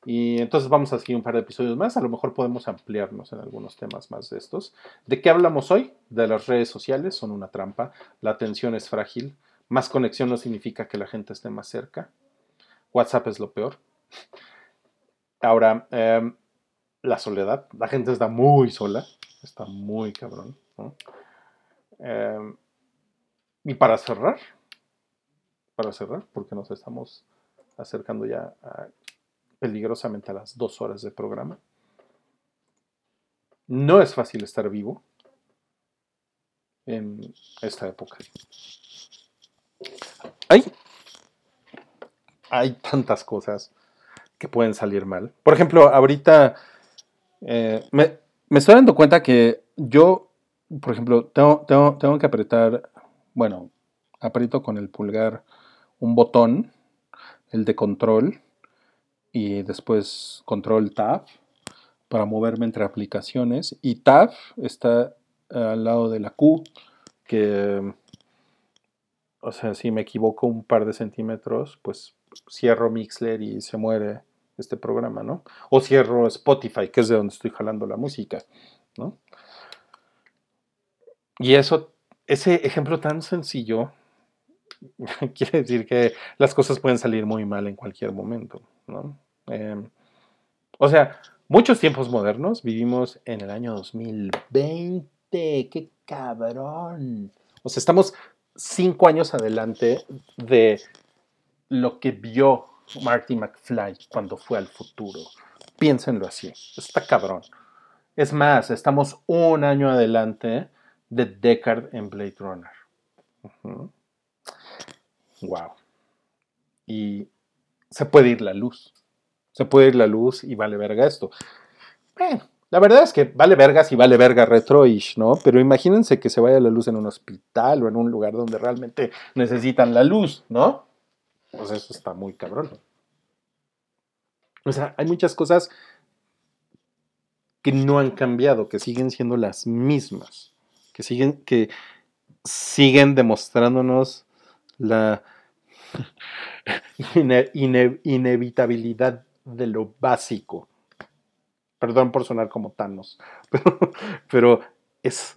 Y entonces vamos a seguir un par de episodios más. A lo mejor podemos ampliarnos en algunos temas más de estos. ¿De qué hablamos hoy? De las redes sociales, son una trampa. La atención es frágil. Más conexión no significa que la gente esté más cerca. WhatsApp es lo peor. Ahora, em, la soledad. La gente está muy sola. Está muy cabrón. Em, y para cerrar, para cerrar, porque nos estamos acercando ya a- peligrosamente a las dos horas de programa. No es fácil estar vivo en esta época. Hay, hay tantas cosas que pueden salir mal. Por ejemplo, ahorita eh, me, estoy dando cuenta que yo, por ejemplo, tengo, que apretar, bueno, aprieto con el pulgar un botón, el de control, y después control tab para moverme entre aplicaciones y tab está al lado de la Q que o sea si me equivoco un par de centímetros pues cierro Mixler y se muere este programa no o cierro Spotify que es de donde estoy jalando la música no y eso ese ejemplo tan sencillo quiere decir que las cosas pueden salir muy mal en cualquier momento, ¿no? Eh, o sea, muchos tiempos modernos vivimos en el año 2020, qué cabrón. O sea, estamos cinco años adelante de lo que vio Marty McFly cuando fue al futuro. Piénsenlo así, está cabrón. Es más, estamos un año adelante de Deckard en Blade Runner. Wow. Y se puede ir la luz. Se puede ir la luz y vale verga esto. Bueno, la verdad es que vale verga si vale verga retroish, ¿no? Pero imagínense que se vaya la luz en un hospital o en un lugar donde realmente necesitan la luz, ¿no? Pues eso está muy cabrón. O sea, hay muchas cosas que no han cambiado, que siguen siendo las mismas, que siguen, que siguen demostrándonos la ine- ine- inevitabilidad de lo básico. Perdón por sonar como Thanos, pero, pero es...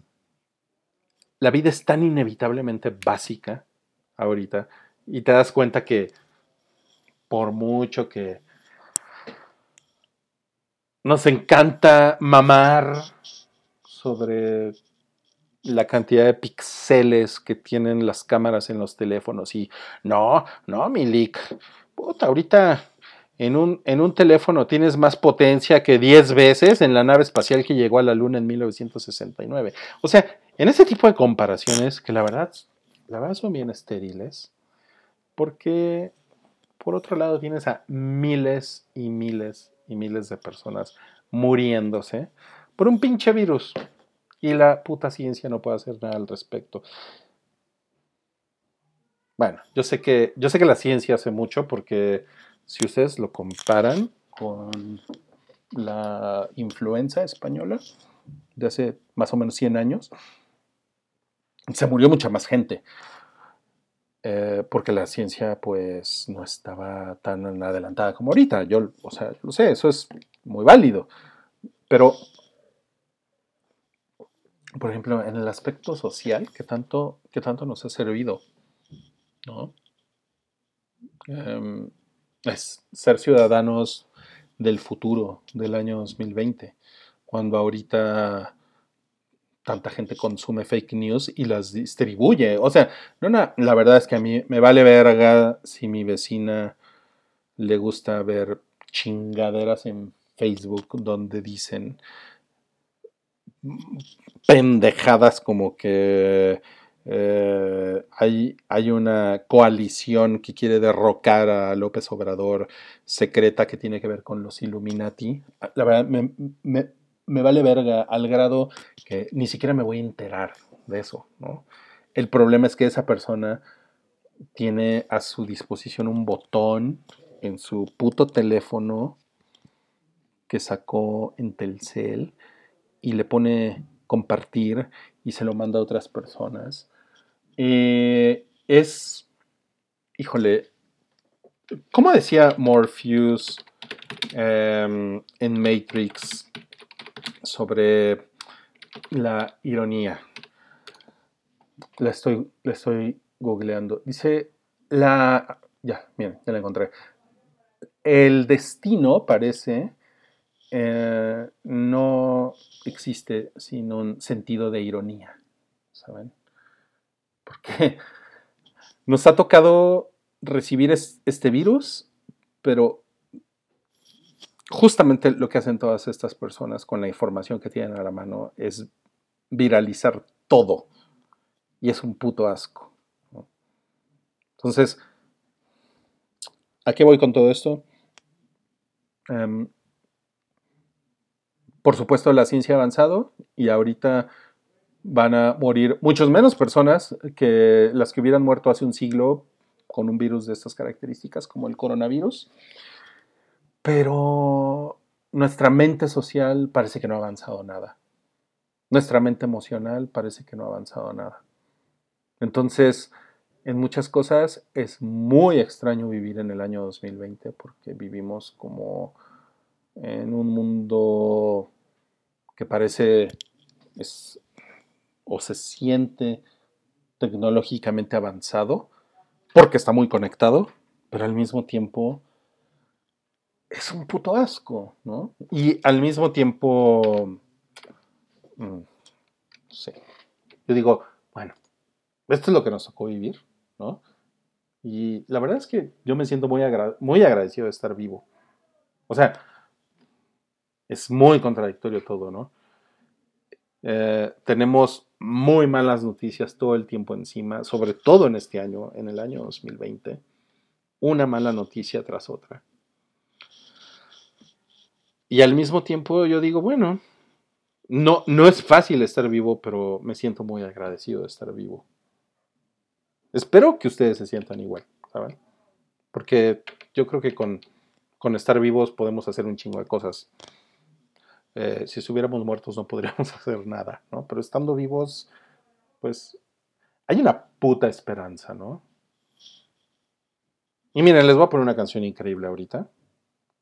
La vida es tan inevitablemente básica ahorita y te das cuenta que por mucho que nos encanta mamar sobre la cantidad de píxeles que tienen las cámaras en los teléfonos y no, no, Milik, puta, ahorita en un, en un teléfono tienes más potencia que 10 veces en la nave espacial que llegó a la Luna en 1969. O sea, en ese tipo de comparaciones que la verdad, la verdad son bien estériles, porque por otro lado tienes a miles y miles y miles de personas muriéndose por un pinche virus y la puta ciencia no puede hacer nada al respecto. Bueno, yo sé que yo sé que la ciencia hace mucho porque si ustedes lo comparan con la influenza española de hace más o menos 100 años, se murió mucha más gente. Eh, porque la ciencia pues no estaba tan adelantada como ahorita. Yo, o sea, lo sé, eso es muy válido. Pero, por ejemplo, en el aspecto social, ¿qué tanto, tanto nos ha servido? ¿No? Em, es ser ciudadanos del futuro, del año 2020, cuando ahorita tanta gente consume fake news y las distribuye. O sea, no, la verdad es que a mí me vale verga si mi vecina le gusta ver chingaderas en Facebook donde dicen pendejadas como que eh, hay, hay una coalición que quiere derrocar a López Obrador secreta que tiene que ver con los Illuminati. La verdad, me- me vale verga al grado que ni siquiera me voy a enterar de eso, ¿no? El problema es que esa persona tiene a su disposición un botón en su puto teléfono que sacó en Telcel y le pone compartir y se lo manda a otras personas. Eh, es, híjole, ¿cómo decía Morpheus em, en Matrix sobre la ironía? La estoy, la estoy googleando. Dice, la... Ya, miren, ya la encontré. El destino parece eh, no existe sin un sentido de ironía, ¿saben? Porque nos ha tocado recibir es- este virus, pero justamente lo que hacen todas estas personas con la información que tienen a la mano es viralizar todo. Y es un puto asco. Entonces, ¿a qué voy con todo esto? Em, por supuesto, la ciencia ha avanzado y ahorita van a morir muchos menos personas que las que hubieran muerto hace un siglo con un virus de estas características como el coronavirus. Pero nuestra mente social parece que no ha avanzado nada. Nuestra mente emocional parece que no ha avanzado nada. Entonces, en muchas cosas es muy extraño vivir en el año 2020 porque vivimos como en un mundo que parece es- o se siente tecnológicamente avanzado porque está muy conectado, pero al mismo tiempo es un puto asco, ¿no? Y al mismo tiempo, mm, no sé, yo digo, bueno, esto es lo que nos tocó vivir, ¿no? Y la verdad es que yo me siento muy, muy agradecido de estar vivo. O sea, es muy contradictorio todo, ¿no? Eh, tenemos muy malas noticias todo el tiempo encima, sobre todo en este año, en el año 2020. Una mala noticia tras otra. Y al mismo tiempo yo digo, bueno, no, no es fácil estar vivo, pero me siento muy agradecido de estar vivo. Espero que ustedes se sientan igual, ¿saben? Porque yo creo que con, con estar vivos podemos hacer un chingo de cosas. Eh, si estuviéramos muertos no podríamos hacer nada, ¿no? Pero estando vivos, pues hay una puta esperanza, ¿no? Y miren, les voy a poner una canción increíble ahorita,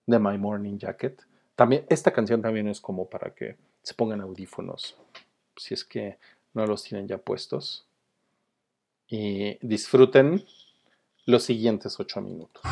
de My Morning Jacket, También, esta canción también es como para que se pongan audífonos, si es que no los tienen ya puestos. Y disfruten los siguientes ocho minutos.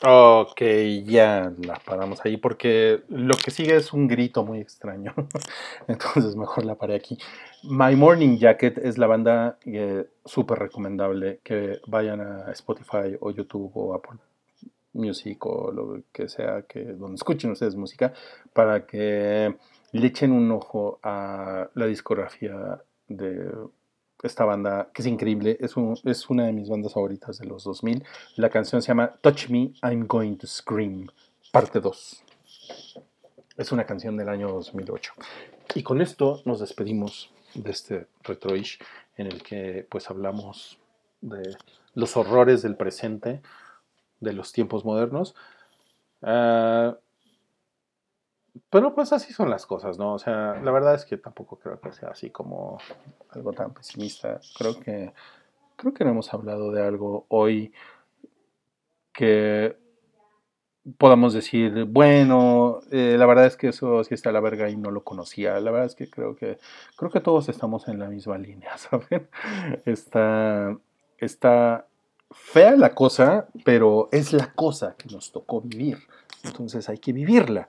Ok, ya la paramos ahí porque lo que sigue es un grito muy extraño. Entonces mejor la paré aquí. My Morning Jacket es la banda eh, súper recomendable que vayan a Spotify o YouTube o Apple Music o lo que sea que donde escuchen ustedes música para que le echen un ojo a la discografía de esta banda que es increíble, es, un- es una de mis bandas favoritas de los 2000. La canción se llama Touch Me, I'm Going to Scream, parte 2. Es una canción del año 2008. Y con esto nos despedimos de este retroish en el que pues hablamos de los horrores del presente, de los tiempos modernos. Ah, pero pues así son las cosas, ¿no? O sea, la verdad es que tampoco creo que sea así como algo tan pesimista. Creo que creo que no hemos hablado de algo hoy que podamos decir, bueno, eh, la verdad es que eso sí está a la verga y no lo conocía. La verdad es que creo que creo que todos estamos en la misma línea, ¿saben? Está está fea la cosa, pero es la cosa que nos tocó vivir. Entonces hay que vivirla.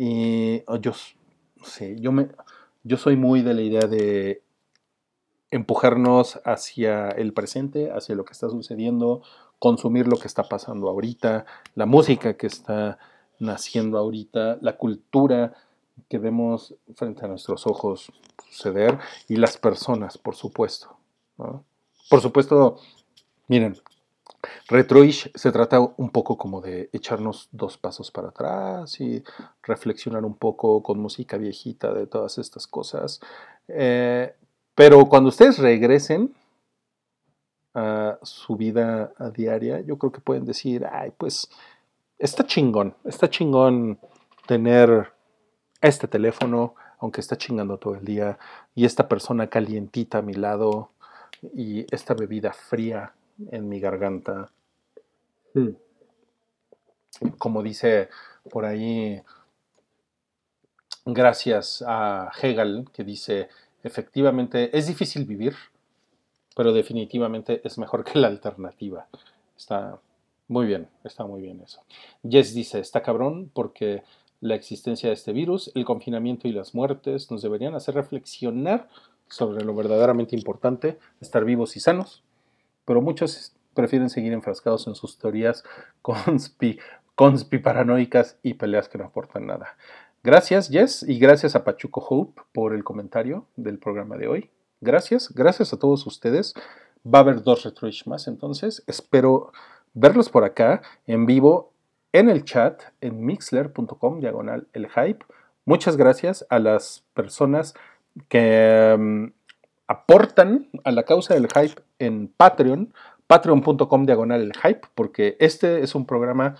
Y oh, yo, yo, me, yo soy muy de la idea de empujarnos hacia el presente, hacia lo que está sucediendo, consumir lo que está pasando ahorita, la música que está naciendo ahorita, la cultura que vemos frente a nuestros ojos suceder y las personas, por supuesto. Por supuesto, miren, Retroish se trata un poco como de echarnos dos pasos para atrás y reflexionar un poco con música viejita de todas estas cosas. Eh, pero cuando ustedes regresen a su vida a diaria, yo creo que pueden decir, ay, pues está chingón, está chingón tener este teléfono, aunque está chingando todo el día, y esta persona calientita a mi lado, y esta bebida fría en mi garganta. Mm. Como dice por ahí, gracias a Hegel, que dice, efectivamente, es difícil vivir, pero definitivamente es mejor que la alternativa. Está muy bien, está muy bien eso. Jess dice, está cabrón porque la existencia de este virus, el confinamiento y las muertes nos deberían hacer reflexionar sobre lo verdaderamente importante, estar vivos y sanos, pero muchos prefieren seguir enfrascados en sus teorías conspi, conspiparanoicas y peleas que no aportan nada. Gracias, Jess, y gracias a Pachuco Hope por el comentario del programa de hoy. Gracias, gracias a todos ustedes. Va a haber dos retroish más, entonces espero verlos por acá en vivo en el chat en mixler.com diagonal el hype. Muchas gracias a las personas que um, aportan a la causa del hype en Patreon, patreon.com diagonal hype, porque este es un programa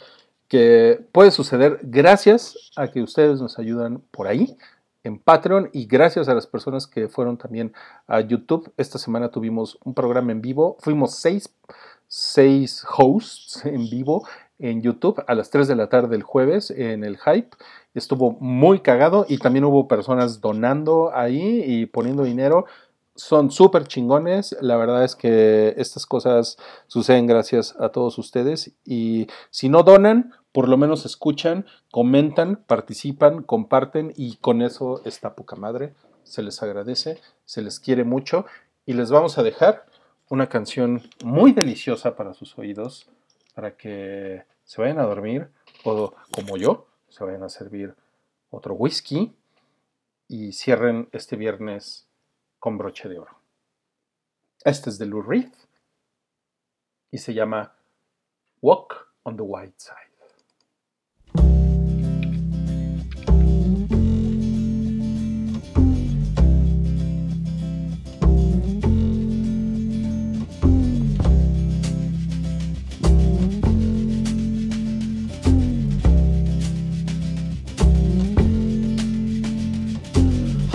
que puede suceder gracias a que ustedes nos ayudan por ahí en Patreon y gracias a las personas que fueron también a YouTube. Esta semana tuvimos un programa en vivo, fuimos seis, seis hosts en vivo en YouTube a las 3 de la tarde el jueves en el hype. Estuvo muy cagado y también hubo personas donando ahí y poniendo dinero. Son súper chingones. La verdad es que estas cosas suceden gracias a todos ustedes. Y si no donan, por lo menos escuchan, comentan, participan, comparten y con eso está poca madre. Se les agradece, se les quiere mucho y les vamos a dejar una canción muy deliciosa para sus oídos para que se vayan a dormir o como yo, se vayan a servir otro whisky y cierren este viernes con broche de oro. Este es de Lou Reed y se llama Walk on the White Side.